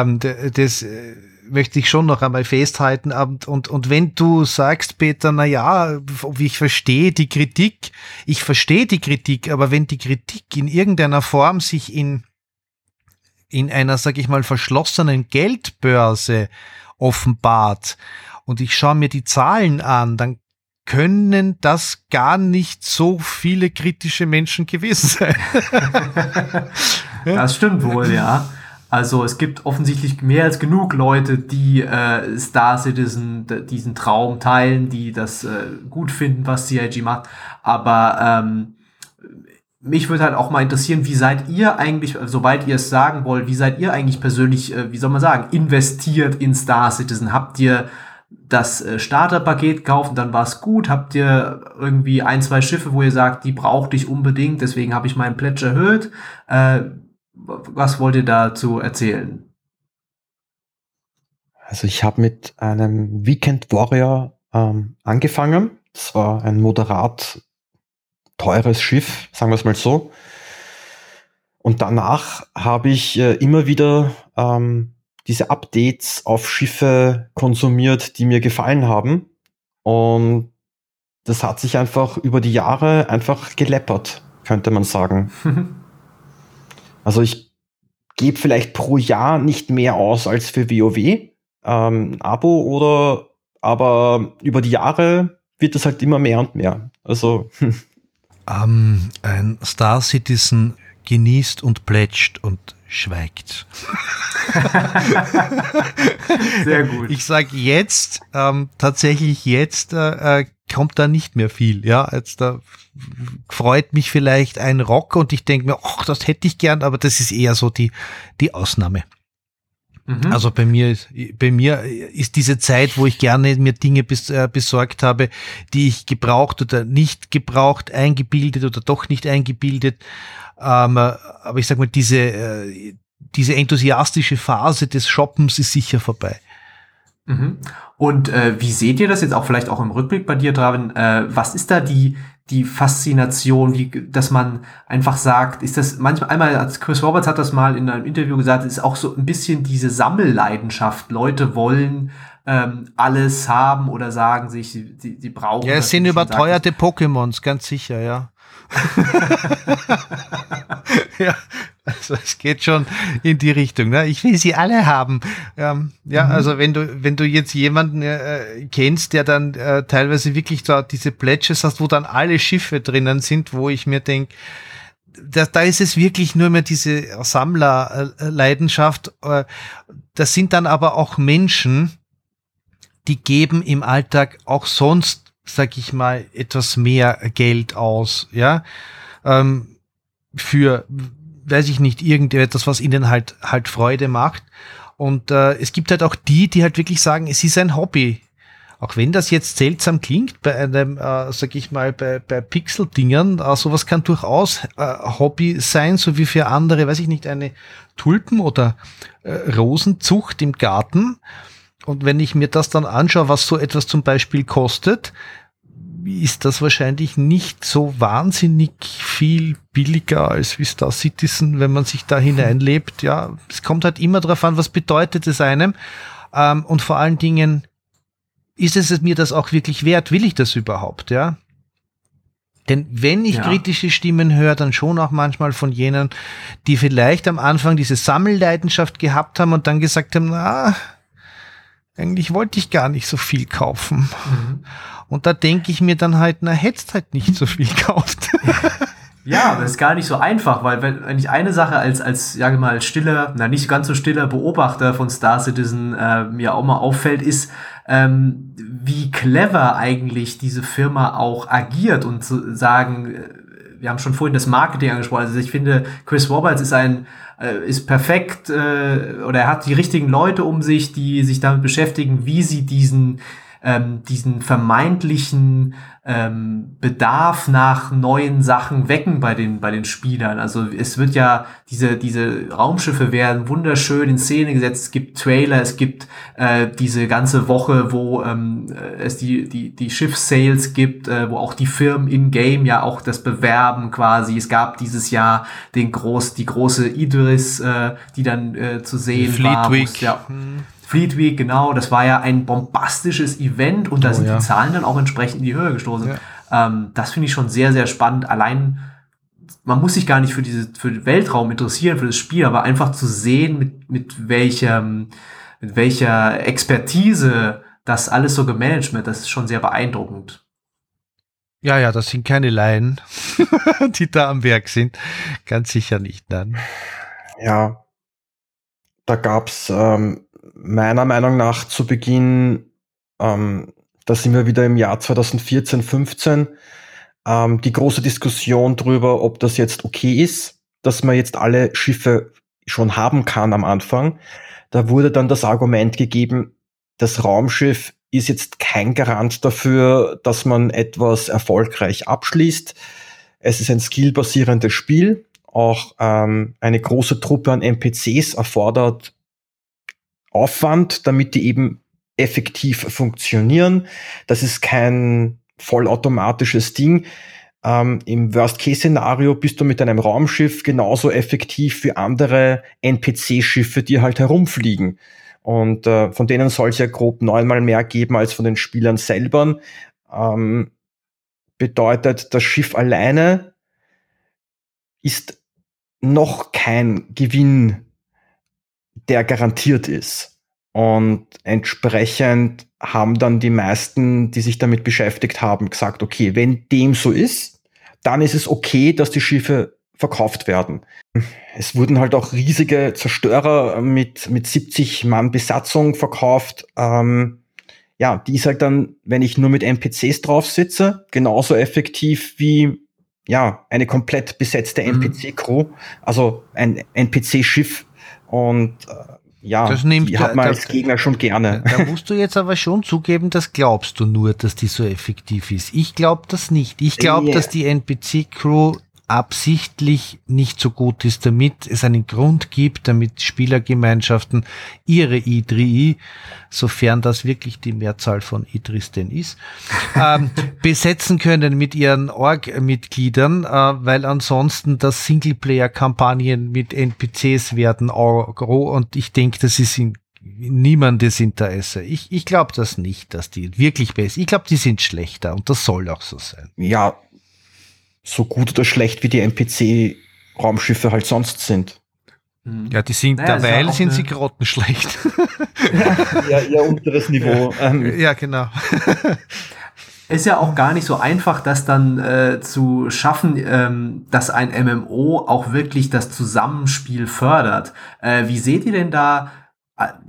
ähm, das äh, möchte ich schon noch einmal festhalten. Und, und, und wenn du sagst, Peter, na ja, ich verstehe die Kritik, ich verstehe die Kritik, aber wenn die Kritik in irgendeiner Form sich in, in einer, sag ich mal, verschlossenen Geldbörse offenbart und ich schaue mir die Zahlen an, dann können das gar nicht so viele kritische Menschen gewesen sein. das stimmt wohl, ja. Also es gibt offensichtlich mehr als genug Leute, die äh, Star Citizen diesen Traum teilen, die das äh, gut finden, was CIG macht. Aber ähm, mich würde halt auch mal interessieren, wie seid ihr eigentlich, sobald ihr es sagen wollt, wie seid ihr eigentlich persönlich, äh, wie soll man sagen, investiert in Star Citizen? Habt ihr das äh, Starterpaket gekauft und dann war es gut? Habt ihr irgendwie ein, zwei Schiffe, wo ihr sagt, die brauchte ich unbedingt, deswegen habe ich meinen Pledge erhöht? Äh, was wollt ihr dazu erzählen? Also ich habe mit einem Weekend Warrior ähm, angefangen. Das war ein moderat teures Schiff, sagen wir es mal so. Und danach habe ich äh, immer wieder ähm, diese Updates auf Schiffe konsumiert, die mir gefallen haben. Und das hat sich einfach über die Jahre einfach geleppert, könnte man sagen. Also ich gebe vielleicht pro Jahr nicht mehr aus als für WoW, ähm, Abo oder, aber über die Jahre wird es halt immer mehr und mehr. Also. Um, ein Star Citizen genießt und plätscht und schweigt. Sehr gut. Ich sage jetzt, ähm, tatsächlich jetzt äh, äh kommt da nicht mehr viel. Ja, jetzt da freut mich vielleicht ein Rock und ich denke mir, ach, das hätte ich gern, aber das ist eher so die, die Ausnahme. Mhm. Also bei mir, bei mir ist diese Zeit, wo ich gerne mir Dinge bes, äh, besorgt habe, die ich gebraucht oder nicht gebraucht, eingebildet oder doch nicht eingebildet. Ähm, aber ich sag mal, diese, äh, diese enthusiastische Phase des Shoppens ist sicher vorbei. Mhm. Und äh, wie seht ihr das jetzt auch vielleicht auch im Rückblick bei dir, Draven? Äh, was ist da die die Faszination, wie, dass man einfach sagt, ist das manchmal einmal, als Chris Roberts hat das mal in einem Interview gesagt, ist auch so ein bisschen diese Sammelleidenschaft. Leute wollen ähm, alles haben oder sagen sich, sie, sie, sie brauchen. Ja, es sind überteuerte Pokémons, ganz sicher, ja. ja, also es geht schon in die Richtung. Ne? Ich will sie alle haben. Ähm, ja, mhm. also wenn du wenn du jetzt jemanden äh, kennst, der dann äh, teilweise wirklich da diese Pledges hast, wo dann alle Schiffe drinnen sind, wo ich mir denke, da, da ist es wirklich nur mehr diese Sammlerleidenschaft. Äh, das sind dann aber auch Menschen, die geben im Alltag auch sonst sag ich mal, etwas mehr Geld aus, ja, ähm, für, weiß ich nicht, irgendetwas, was ihnen halt, halt Freude macht. Und äh, es gibt halt auch die, die halt wirklich sagen, es ist ein Hobby. Auch wenn das jetzt seltsam klingt bei einem, äh, sag ich mal, bei, bei Pixel-Dingern, äh, sowas kann durchaus äh, Hobby sein, so wie für andere, weiß ich nicht, eine Tulpen- oder äh, Rosenzucht im Garten. Und wenn ich mir das dann anschaue, was so etwas zum Beispiel kostet, ist das wahrscheinlich nicht so wahnsinnig viel billiger als wie Star Citizen, wenn man sich da hineinlebt. Ja, es kommt halt immer darauf an, was bedeutet es einem. Ähm, und vor allen Dingen, ist es mir das auch wirklich wert? Will ich das überhaupt? Ja. Denn wenn ich ja. kritische Stimmen höre, dann schon auch manchmal von jenen, die vielleicht am Anfang diese Sammelleidenschaft gehabt haben und dann gesagt haben, na, eigentlich wollte ich gar nicht so viel kaufen. Mhm. Und da denke ich mir dann halt, na, hättest halt nicht so viel gekauft. Ja, aber das ist gar nicht so einfach, weil wenn, wenn ich eine Sache als, als, ja mal, als stiller, na nicht ganz so stiller Beobachter von Star Citizen äh, mir auch mal auffällt, ist, ähm, wie clever eigentlich diese Firma auch agiert und zu sagen, äh, wir haben schon vorhin das Marketing angesprochen. Also ich finde, Chris Roberts ist ein äh, ist perfekt äh, oder er hat die richtigen Leute um sich, die sich damit beschäftigen, wie sie diesen ähm, diesen vermeintlichen ähm, Bedarf nach neuen Sachen wecken bei den bei den Spielern. Also es wird ja diese diese Raumschiffe werden wunderschön in Szene gesetzt. Es gibt Trailer, es gibt äh, diese ganze Woche, wo ähm, es die die die Schiffssales gibt, äh, wo auch die Firmen in Game ja auch das bewerben quasi. Es gab dieses Jahr den groß die große Idris, äh, die dann äh, zu sehen Fleet war. Week. Ja, hm Fleet Week, genau, das war ja ein bombastisches Event und da oh, sind ja. die Zahlen dann auch entsprechend in die Höhe gestoßen. Ja. Ähm, das finde ich schon sehr, sehr spannend. Allein, man muss sich gar nicht für diese, für den Weltraum interessieren, für das Spiel, aber einfach zu sehen, mit, mit welchem, mit welcher Expertise das alles so gemanagt wird, das ist schon sehr beeindruckend. Ja, ja, das sind keine Laien, die da am Werk sind. Ganz sicher nicht, dann. Ja, da gab's ähm, meiner Meinung nach zu Beginn, ähm, da sind wir wieder im Jahr 2014, 15, ähm, die große Diskussion darüber, ob das jetzt okay ist, dass man jetzt alle Schiffe schon haben kann am Anfang. Da wurde dann das Argument gegeben, das Raumschiff ist jetzt kein Garant dafür, dass man etwas erfolgreich abschließt. Es ist ein skillbasierendes Spiel. Auch ähm, eine große Truppe an NPCs erfordert Aufwand, damit die eben effektiv funktionieren. Das ist kein vollautomatisches Ding. Ähm, Im Worst-Case-Szenario bist du mit einem Raumschiff genauso effektiv wie andere NPC-Schiffe, die halt herumfliegen. Und äh, von denen soll es ja grob neunmal mehr geben als von den Spielern selber. Ähm, bedeutet, das Schiff alleine ist noch kein Gewinn der garantiert ist. Und entsprechend haben dann die meisten, die sich damit beschäftigt haben, gesagt, okay, wenn dem so ist, dann ist es okay, dass die Schiffe verkauft werden. Es wurden halt auch riesige Zerstörer mit, mit 70 Mann Besatzung verkauft. Ähm, ja, die ist halt dann, wenn ich nur mit NPCs drauf sitze, genauso effektiv wie ja, eine komplett besetzte mhm. NPC-Crew, also ein NPC-Schiff und äh, ja, das nimmt, die hat man als Gegner schon gerne. Da musst du jetzt aber schon zugeben, das glaubst du nur, dass die so effektiv ist. Ich glaube das nicht. Ich glaube, yeah. dass die NPC-Crew absichtlich nicht so gut ist, damit es einen Grund gibt, damit Spielergemeinschaften ihre I3i, sofern das wirklich die Mehrzahl von Idris denn ist, ähm, besetzen können mit ihren Org-Mitgliedern, äh, weil ansonsten das Singleplayer-Kampagnen mit NPCs werden agro und ich denke, das ist in niemandes Interesse. Ich, ich glaube das nicht, dass die wirklich besser. Ich glaube, die sind schlechter und das soll auch so sein. Ja, so gut oder schlecht wie die NPC-Raumschiffe halt sonst sind. Mhm. Ja, die sind, naja, derweil sind sie grottenschlecht. ja, eher unteres Niveau. Ähm. Ja, genau. ist ja auch gar nicht so einfach, das dann äh, zu schaffen, ähm, dass ein MMO auch wirklich das Zusammenspiel fördert. Äh, wie seht ihr denn da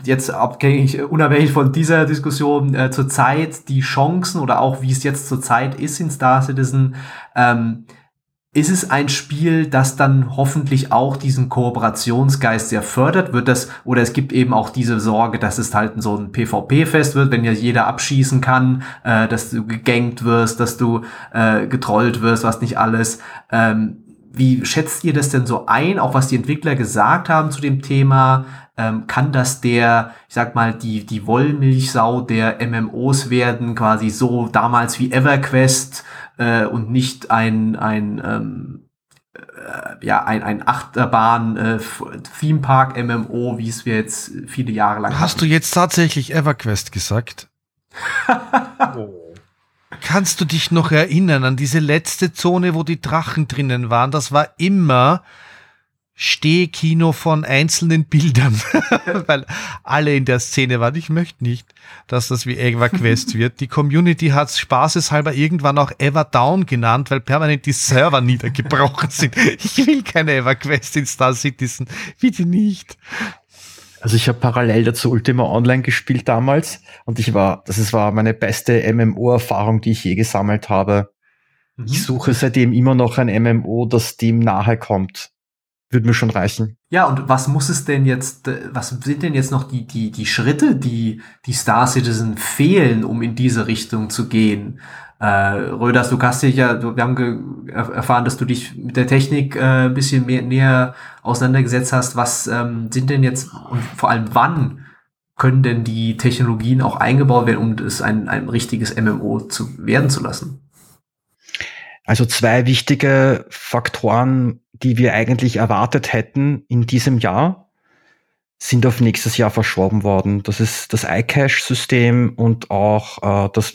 jetzt abhängig, unabhängig von dieser Diskussion äh, zurzeit die Chancen oder auch wie es jetzt zurzeit ist in Star Citizen? Ähm, ist es ein Spiel, das dann hoffentlich auch diesen Kooperationsgeist sehr fördert? Wird das, oder es gibt eben auch diese Sorge, dass es halt so ein PvP-Fest wird, wenn ja jeder abschießen kann, äh, dass du gegankt wirst, dass du äh, getrollt wirst, was nicht alles. Ähm, wie schätzt ihr das denn so ein, auch was die Entwickler gesagt haben zu dem Thema? Ähm, kann das der, ich sag mal, die, die Wollmilchsau der MMOs werden, quasi so damals wie EverQuest? äh, und nicht ein, ein ähm, äh, ja, ein, ein Achterbahn äh, Theme Park MMO, wie es wir jetzt viele Jahre lang Hast hatten. du jetzt tatsächlich EverQuest gesagt? oh. Kannst du dich noch erinnern an diese letzte Zone, wo die Drachen drinnen waren? Das war immer Stehkino von einzelnen Bildern, weil alle in der Szene waren. Ich möchte nicht, dass das wie EverQuest wird. Die Community hat spaßeshalber irgendwann auch Everdown genannt, weil permanent die Server niedergebrochen sind. Ich will keine EverQuest in Star Citizen. Bitte nicht. Also ich habe parallel dazu Ultima Online gespielt damals und ich war, das ist, war meine beste MMO-Erfahrung, die ich je gesammelt habe. Mhm. Ich suche seitdem immer noch ein MMO, das dem nahe kommt würde mir schon reichen. Ja, und was muss es denn jetzt, äh, was sind denn jetzt noch die, die, die Schritte, die, die Star Citizen fehlen, um in diese Richtung zu gehen? Äh, Röders, du hast dich ja, wir haben erfahren, dass du dich mit der Technik äh, ein bisschen mehr näher auseinandergesetzt hast. Was ähm, sind denn jetzt und vor allem wann können denn die Technologien auch eingebaut werden, um es ein, ein richtiges MMO zu werden zu lassen? Also zwei wichtige Faktoren, die wir eigentlich erwartet hätten in diesem Jahr, sind auf nächstes Jahr verschoben worden. Das ist das iCash-System und auch äh, das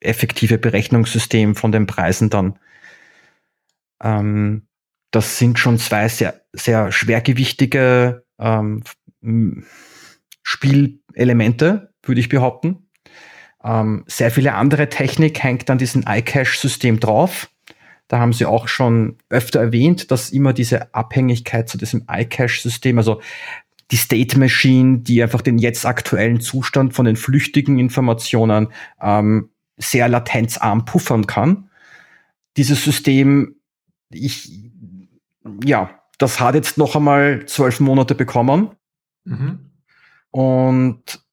wirtschaftseffektive Berechnungssystem von den Preisen dann. Ähm, das sind schon zwei sehr, sehr schwergewichtige ähm, Spielelemente, würde ich behaupten. Ähm, sehr viele andere Technik hängt an diesem iCache-System drauf. Da haben Sie auch schon öfter erwähnt, dass immer diese Abhängigkeit zu diesem iCache-System, also die State Machine, die einfach den jetzt aktuellen Zustand von den flüchtigen Informationen ähm, sehr latenzarm puffern kann. Dieses System, ich, ja, das hat jetzt noch einmal zwölf Monate bekommen. Mhm. Und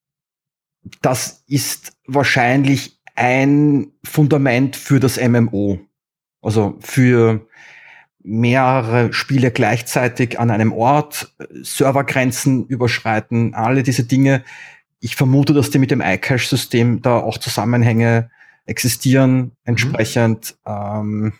das ist wahrscheinlich ein Fundament für das MMO. Also für mehrere Spiele gleichzeitig an einem Ort, Servergrenzen überschreiten, alle diese Dinge. Ich vermute, dass die mit dem iCache-System da auch Zusammenhänge existieren, entsprechend. Mhm. Ähm,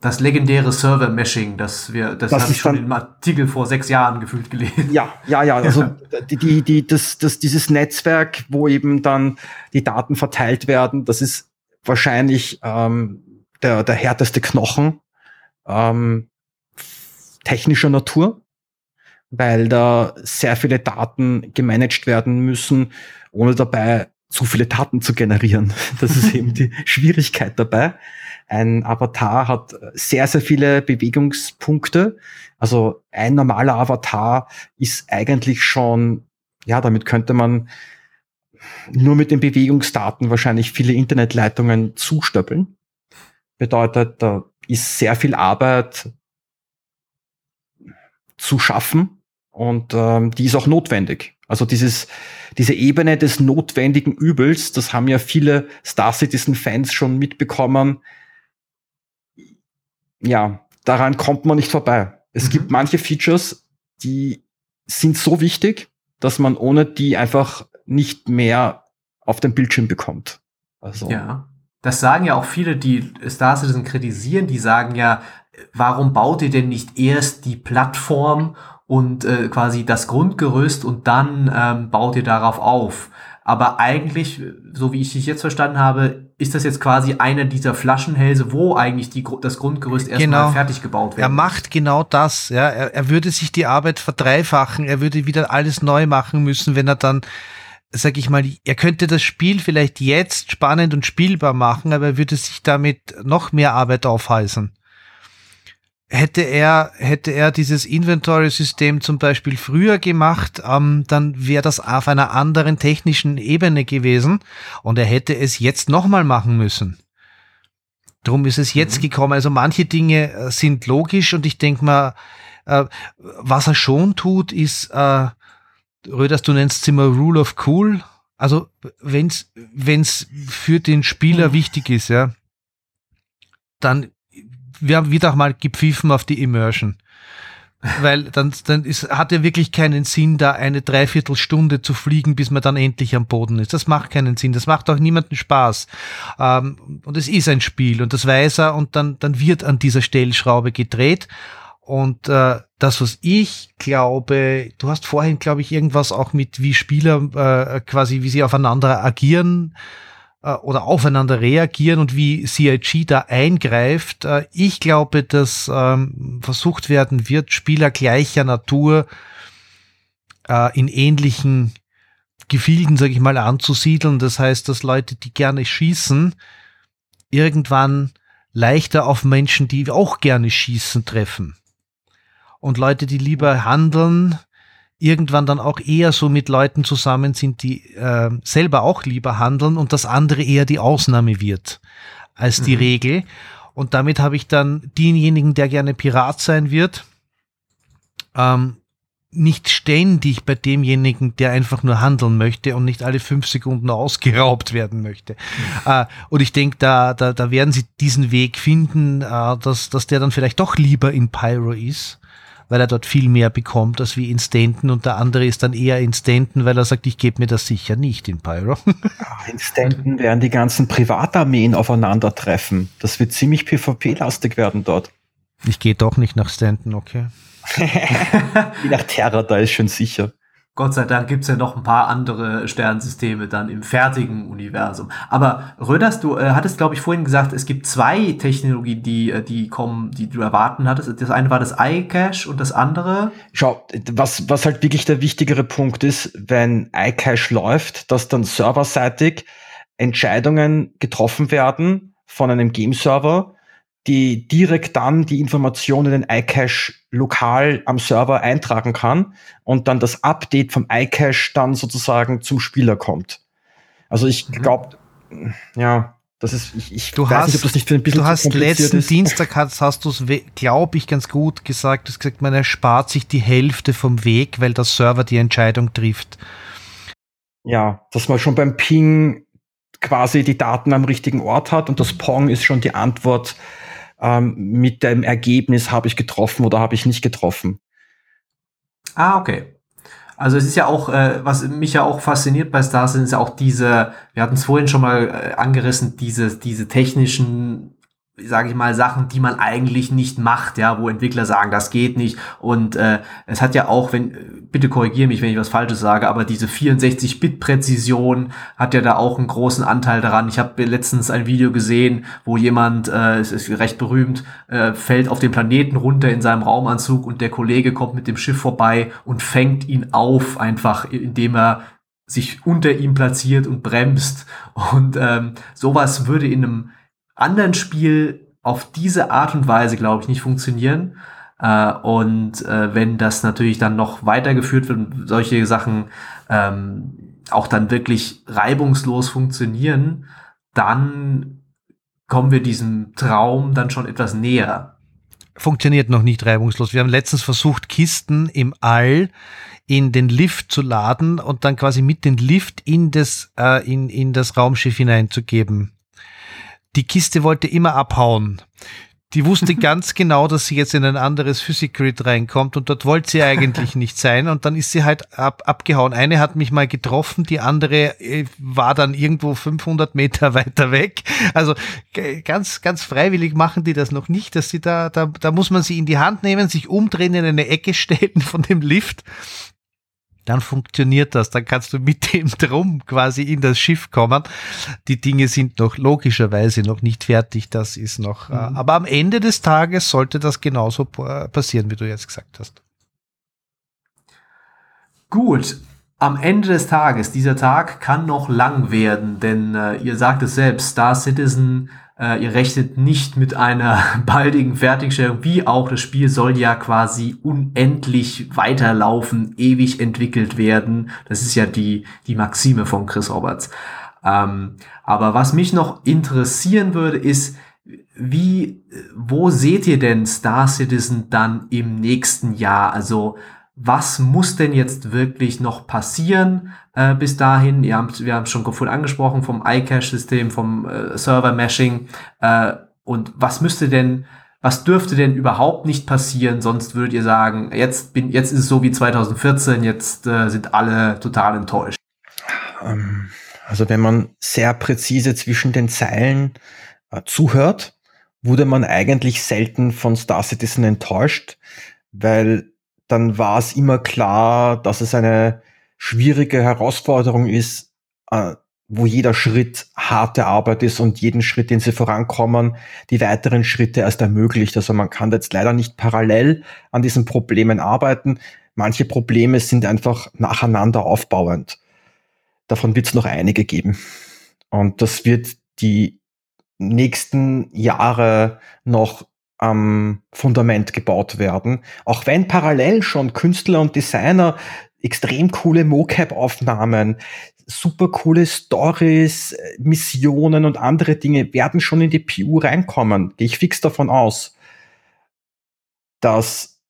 das legendäre Server-Meshing, das wir, das, das habe ich schon im Artikel vor sechs Jahren gefühlt gelesen. Ja, ja, ja. Also die, die, die, das, das, dieses Netzwerk, wo eben dann die Daten verteilt werden, das ist wahrscheinlich ähm, der, der härteste Knochen ähm, technischer Natur, weil da sehr viele Daten gemanagt werden müssen, ohne dabei zu viele Daten zu generieren. Das ist eben die Schwierigkeit dabei. Ein Avatar hat sehr, sehr viele Bewegungspunkte. Also ein normaler Avatar ist eigentlich schon, ja, damit könnte man nur mit den Bewegungsdaten wahrscheinlich viele Internetleitungen zustöppeln. Bedeutet, da ist sehr viel Arbeit zu schaffen und ähm, die ist auch notwendig. Also dieses, diese Ebene des notwendigen Übels, das haben ja viele Star Citizen-Fans schon mitbekommen, ja, daran kommt man nicht vorbei. Es mhm. gibt manche Features, die sind so wichtig, dass man ohne die einfach nicht mehr auf dem Bildschirm bekommt. Also. Ja. Das sagen ja auch viele, die Star Citizen kritisieren, die sagen ja, warum baut ihr denn nicht erst die Plattform und äh, quasi das Grundgerüst und dann ähm, baut ihr darauf auf. Aber eigentlich, so wie ich dich jetzt verstanden habe, ist das jetzt quasi einer dieser Flaschenhälse, wo eigentlich die, das Grundgerüst erstmal genau. fertig gebaut wird. Er macht genau das, ja. Er, er würde sich die Arbeit verdreifachen, er würde wieder alles neu machen müssen, wenn er dann sag ich mal, er könnte das Spiel vielleicht jetzt spannend und spielbar machen, aber er würde sich damit noch mehr Arbeit aufheißen hätte er, hätte er dieses Inventory-System zum Beispiel früher gemacht, ähm, dann wäre das auf einer anderen technischen Ebene gewesen und er hätte es jetzt nochmal machen müssen. Drum ist es jetzt mhm. gekommen. Also manche Dinge äh, sind logisch und ich denke mal, äh, was er schon tut, ist, äh, Röders, du nennst es immer Rule of Cool. Also wenn's, wenn's für den Spieler mhm. wichtig ist, ja, dann wir haben wieder mal gepfiffen auf die Immersion. Weil dann, dann ist, hat ja wirklich keinen Sinn, da eine Dreiviertelstunde zu fliegen, bis man dann endlich am Boden ist. Das macht keinen Sinn. Das macht auch niemanden Spaß. Ähm, und es ist ein Spiel und das weiß er und dann, dann wird an dieser Stellschraube gedreht. Und äh, das, was ich glaube, du hast vorhin, glaube ich, irgendwas auch mit, wie Spieler äh, quasi, wie sie aufeinander agieren äh, oder aufeinander reagieren und wie CIG da eingreift. Äh, ich glaube, dass ähm, versucht werden wird, Spieler gleicher Natur äh, in ähnlichen Gefilden, sage ich mal, anzusiedeln. Das heißt, dass Leute, die gerne schießen, irgendwann leichter auf Menschen, die auch gerne schießen, treffen. Und Leute, die lieber handeln, irgendwann dann auch eher so mit Leuten zusammen sind, die äh, selber auch lieber handeln und das andere eher die Ausnahme wird als die mhm. Regel. Und damit habe ich dann denjenigen, der gerne Pirat sein wird, ähm, nicht ständig bei demjenigen, der einfach nur handeln möchte und nicht alle fünf Sekunden ausgeraubt werden möchte. Mhm. Äh, und ich denke, da, da, da werden sie diesen Weg finden, äh, dass, dass der dann vielleicht doch lieber in Pyro ist weil er dort viel mehr bekommt als wie in Stanton und der andere ist dann eher in Stanton, weil er sagt, ich gebe mir das sicher nicht in Pyro. in Stanton werden die ganzen Privatarmeen aufeinandertreffen. Das wird ziemlich PvP-lastig werden dort. Ich gehe doch nicht nach Stanton, okay. Wie nach Terra, da ist schon sicher. Gott sei Dank gibt's ja noch ein paar andere Sternsysteme dann im fertigen Universum. Aber Röders, du äh, hattest, glaube ich, vorhin gesagt, es gibt zwei Technologien, die, äh, die kommen, die du erwarten hattest. Das eine war das iCache und das andere. Schau, was, was halt wirklich der wichtigere Punkt ist, wenn iCache läuft, dass dann serverseitig Entscheidungen getroffen werden von einem Game-Server, die direkt dann die Informationen in den iCache lokal am Server eintragen kann und dann das Update vom iCache dann sozusagen zum Spieler kommt. Also ich mhm. glaube, ja, das ist, ich, ich du weiß hast, nicht, ob das nicht für ein bisschen Du hast letzten ist. Dienstag hast, hast du es, glaube ich, ganz gut gesagt. Du hast gesagt, man erspart sich die Hälfte vom Weg, weil der Server die Entscheidung trifft. Ja, dass man schon beim Ping quasi die Daten am richtigen Ort hat und das Pong ist schon die Antwort ähm, mit dem Ergebnis, habe ich getroffen oder habe ich nicht getroffen. Ah, okay. Also es ist ja auch, äh, was mich ja auch fasziniert bei Stars sind, ist ja auch diese, wir hatten es vorhin schon mal äh, angerissen, diese, diese technischen sage ich mal, Sachen, die man eigentlich nicht macht, ja, wo Entwickler sagen, das geht nicht. Und äh, es hat ja auch, wenn, bitte korrigiere mich, wenn ich was Falsches sage, aber diese 64-Bit-Präzision hat ja da auch einen großen Anteil daran. Ich habe letztens ein Video gesehen, wo jemand, äh, es ist recht berühmt, äh, fällt auf den Planeten runter in seinem Raumanzug und der Kollege kommt mit dem Schiff vorbei und fängt ihn auf, einfach indem er sich unter ihm platziert und bremst. Und ähm, sowas würde in einem anderen Spiel auf diese Art und Weise, glaube ich, nicht funktionieren. Äh, und äh, wenn das natürlich dann noch weitergeführt wird und solche Sachen ähm, auch dann wirklich reibungslos funktionieren, dann kommen wir diesem Traum dann schon etwas näher. Funktioniert noch nicht reibungslos. Wir haben letztens versucht, Kisten im All in den Lift zu laden und dann quasi mit dem Lift in das, äh, in, in das Raumschiff hineinzugeben die Kiste wollte immer abhauen. die wusste ganz genau, dass sie jetzt in ein anderes Physik Grid reinkommt und dort wollte sie eigentlich nicht sein und dann ist sie halt ab, abgehauen. Eine hat mich mal getroffen, die andere äh, war dann irgendwo 500 Meter weiter weg. Also ganz, ganz freiwillig machen die das noch nicht, dass sie da, da, da muss man sie in die Hand nehmen, sich umdrehen, in eine Ecke stellen von dem Lift dann funktioniert das. Dann kannst du mit dem Drum quasi in das Schiff kommen. Die Dinge sind noch logischerweise noch nicht fertig. Das ist noch, äh, mhm. aber am Ende des Tages sollte das genauso passieren, wie du jetzt gesagt hast. Gut. Am Ende des Tages, dieser Tag kann noch lang werden, denn äh, ihr sagt es selbst, Star Citizen äh, ihr rechnet nicht mit einer baldigen Fertigstellung, wie auch das Spiel soll ja quasi unendlich weiterlaufen, ewig entwickelt werden. Das ist ja die, die Maxime von Chris Roberts. Ähm, aber was mich noch interessieren würde, ist, wie, wo seht ihr denn Star Citizen dann im nächsten Jahr? Also, was muss denn jetzt wirklich noch passieren äh, bis dahin? Ihr habt, wir haben schon vorhin angesprochen vom iCache-System, vom äh, Server-Meshing. Äh, und was müsste denn, was dürfte denn überhaupt nicht passieren? Sonst würdet ihr sagen, jetzt bin, jetzt ist es so wie 2014, jetzt äh, sind alle total enttäuscht. Ähm, also wenn man sehr präzise zwischen den Zeilen äh, zuhört, wurde man eigentlich selten von Star Citizen enttäuscht, weil dann war es immer klar, dass es eine schwierige Herausforderung ist, äh, wo jeder Schritt harte Arbeit ist und jeden Schritt, den sie vorankommen, die weiteren Schritte erst ermöglicht. Also man kann jetzt leider nicht parallel an diesen Problemen arbeiten. Manche Probleme sind einfach nacheinander aufbauend. Davon wird es noch einige geben. Und das wird die nächsten Jahre noch am Fundament gebaut werden. Auch wenn parallel schon Künstler und Designer extrem coole Mocap-Aufnahmen, super coole Stories, Missionen und andere Dinge werden schon in die PU reinkommen. Gehe ich fix davon aus, dass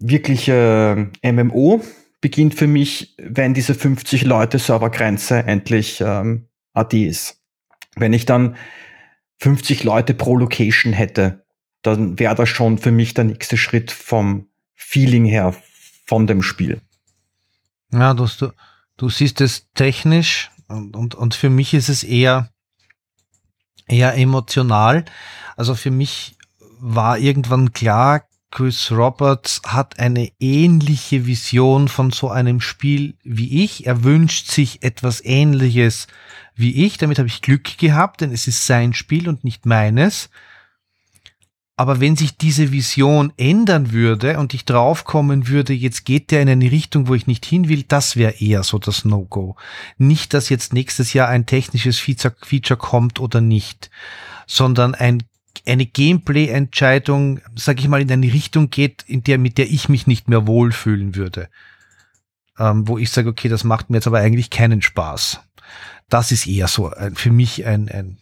wirkliche MMO beginnt für mich, wenn diese 50 Leute Servergrenze endlich ähm, AD ist. Wenn ich dann 50 Leute pro Location hätte, dann wäre das schon für mich der nächste Schritt vom Feeling her von dem Spiel. Ja, du, du, siehst es technisch und, und, und für mich ist es eher, eher emotional. Also für mich war irgendwann klar, Chris Roberts hat eine ähnliche Vision von so einem Spiel wie ich. Er wünscht sich etwas Ähnliches wie ich. Damit habe ich Glück gehabt, denn es ist sein Spiel und nicht meines. Aber wenn sich diese Vision ändern würde und ich draufkommen würde, jetzt geht der in eine Richtung, wo ich nicht hin will, das wäre eher so das No-Go. Nicht, dass jetzt nächstes Jahr ein technisches Feature kommt oder nicht, sondern ein, eine Gameplay-Entscheidung, sag ich mal, in eine Richtung geht, in der, mit der ich mich nicht mehr wohlfühlen würde. Ähm, wo ich sage, okay, das macht mir jetzt aber eigentlich keinen Spaß. Das ist eher so ein, für mich ein, ein,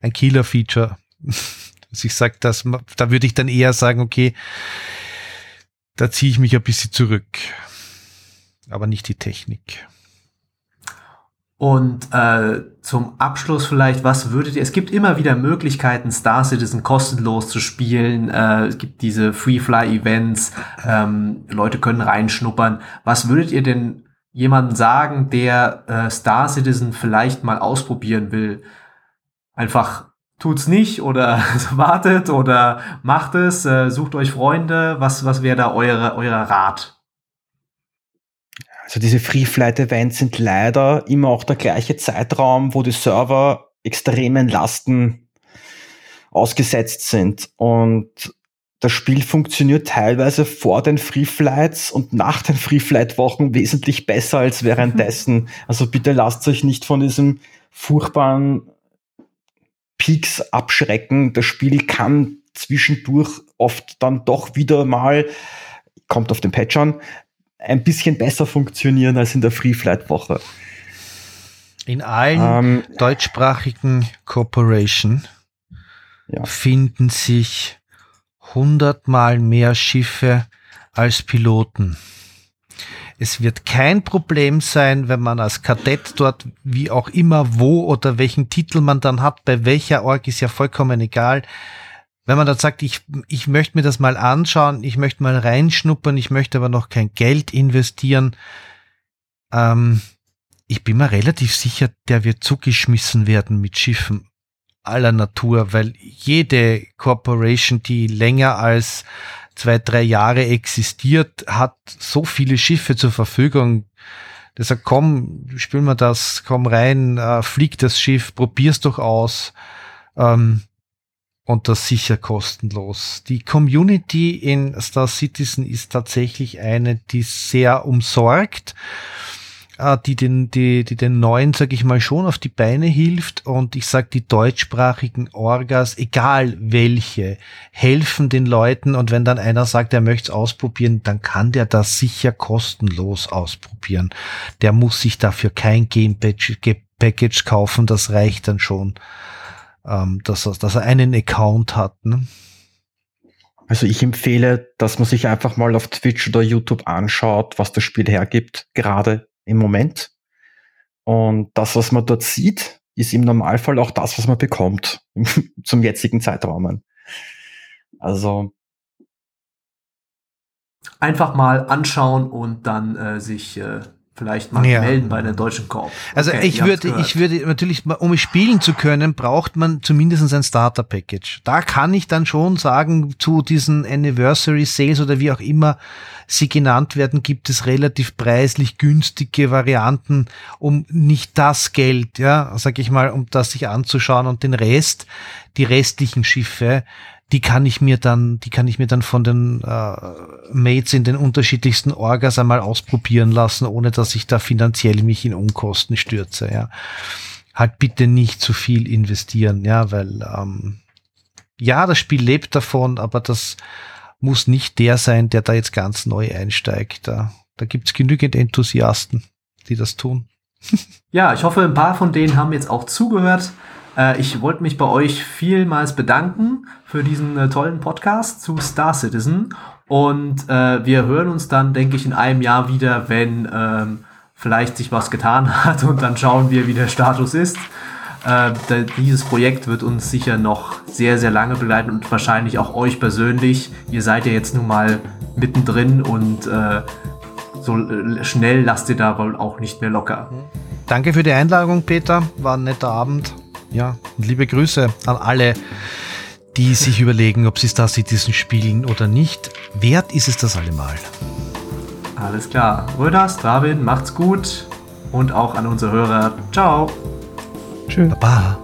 ein Killer-Feature Also ich sage, das, da würde ich dann eher sagen, okay, da ziehe ich mich ein bisschen zurück. Aber nicht die Technik. Und äh, zum Abschluss vielleicht, was würdet ihr, es gibt immer wieder Möglichkeiten, Star Citizen kostenlos zu spielen, äh, es gibt diese Free-Fly-Events, ähm, Leute können reinschnuppern. Was würdet ihr denn jemanden sagen, der äh, Star Citizen vielleicht mal ausprobieren will? Einfach tut's nicht oder wartet oder macht es, äh, sucht euch Freunde. Was, was wäre da eure, euer Rat? Also diese Free Flight Events sind leider immer auch der gleiche Zeitraum, wo die Server extremen Lasten ausgesetzt sind. Und das Spiel funktioniert teilweise vor den Free Flights und nach den Free Flight Wochen wesentlich besser als währenddessen. Also bitte lasst euch nicht von diesem furchtbaren Peaks abschrecken. Das Spiel kann zwischendurch oft dann doch wieder mal, kommt auf den Patch an, ein bisschen besser funktionieren als in der Free Flight Woche. In allen ähm, deutschsprachigen Corporation ja. finden sich hundertmal mehr Schiffe als Piloten. Es wird kein Problem sein, wenn man als Kadett dort, wie auch immer, wo oder welchen Titel man dann hat, bei welcher Org ist ja vollkommen egal. wenn man da sagt, ich, ich möchte mir das mal anschauen, ich möchte mal reinschnuppern, ich möchte aber noch kein Geld investieren, ähm, ich bin mir relativ sicher, der wird zugeschmissen werden mit Schiffen aller Natur, weil jede Corporation, die länger als zwei, drei Jahre existiert, hat so viele Schiffe zur Verfügung. Der sagt, komm, spielen wir das, komm rein, äh, flieg das Schiff, probier's doch aus. Ähm, und das sicher kostenlos. Die Community in Star Citizen ist tatsächlich eine, die sehr umsorgt, die den, die, die den neuen, sag ich mal, schon auf die Beine hilft. Und ich sag, die deutschsprachigen Orgas, egal welche, helfen den Leuten. Und wenn dann einer sagt, er möchte es ausprobieren, dann kann der das sicher kostenlos ausprobieren. Der muss sich dafür kein Game Package kaufen, das reicht dann schon ähm, dass, er, dass er einen Account hat. Ne? Also ich empfehle, dass man sich einfach mal auf Twitch oder YouTube anschaut, was das Spiel hergibt, gerade im Moment. Und das, was man dort sieht, ist im Normalfall auch das, was man bekommt zum jetzigen Zeitraum. Also einfach mal anschauen und dann äh, sich äh, vielleicht mal ja. melden bei der deutschen Korb. Also okay, ich würde, ich würde natürlich, um spielen zu können, braucht man zumindest ein Starter-Package. Da kann ich dann schon sagen, zu diesen Anniversary Sales oder wie auch immer sie genannt werden, gibt es relativ preislich günstige Varianten, um nicht das Geld, ja, sag ich mal, um das sich anzuschauen und den Rest, die restlichen Schiffe, die kann ich mir dann, die kann ich mir dann von den äh, Mates in den unterschiedlichsten Orgas einmal ausprobieren lassen, ohne dass ich da finanziell mich in Unkosten stürze, ja. Halt bitte nicht zu viel investieren, ja, weil ähm, ja, das Spiel lebt davon, aber das muss nicht der sein, der da jetzt ganz neu einsteigt. Da, da gibt's genügend Enthusiasten, die das tun. ja, ich hoffe, ein paar von denen haben jetzt auch zugehört. Äh, ich wollte mich bei euch vielmals bedanken für diesen äh, tollen Podcast zu Star Citizen. Und äh, wir hören uns dann, denke ich, in einem Jahr wieder, wenn ähm, vielleicht sich was getan hat und dann schauen wir, wie der Status ist. Äh, dieses Projekt wird uns sicher noch sehr, sehr lange begleiten und wahrscheinlich auch euch persönlich. Ihr seid ja jetzt nun mal mittendrin und äh, so äh, schnell lasst ihr da wohl auch nicht mehr locker. Danke für die Einladung, Peter. War ein netter Abend. Ja, und liebe Grüße an alle, die sich überlegen, ob sie Star Citizen spielen oder nicht. Wert ist es das allemal. Alles klar. Röders, David, macht's gut. Und auch an unsere Hörer. Ciao. Tschüss. Baba.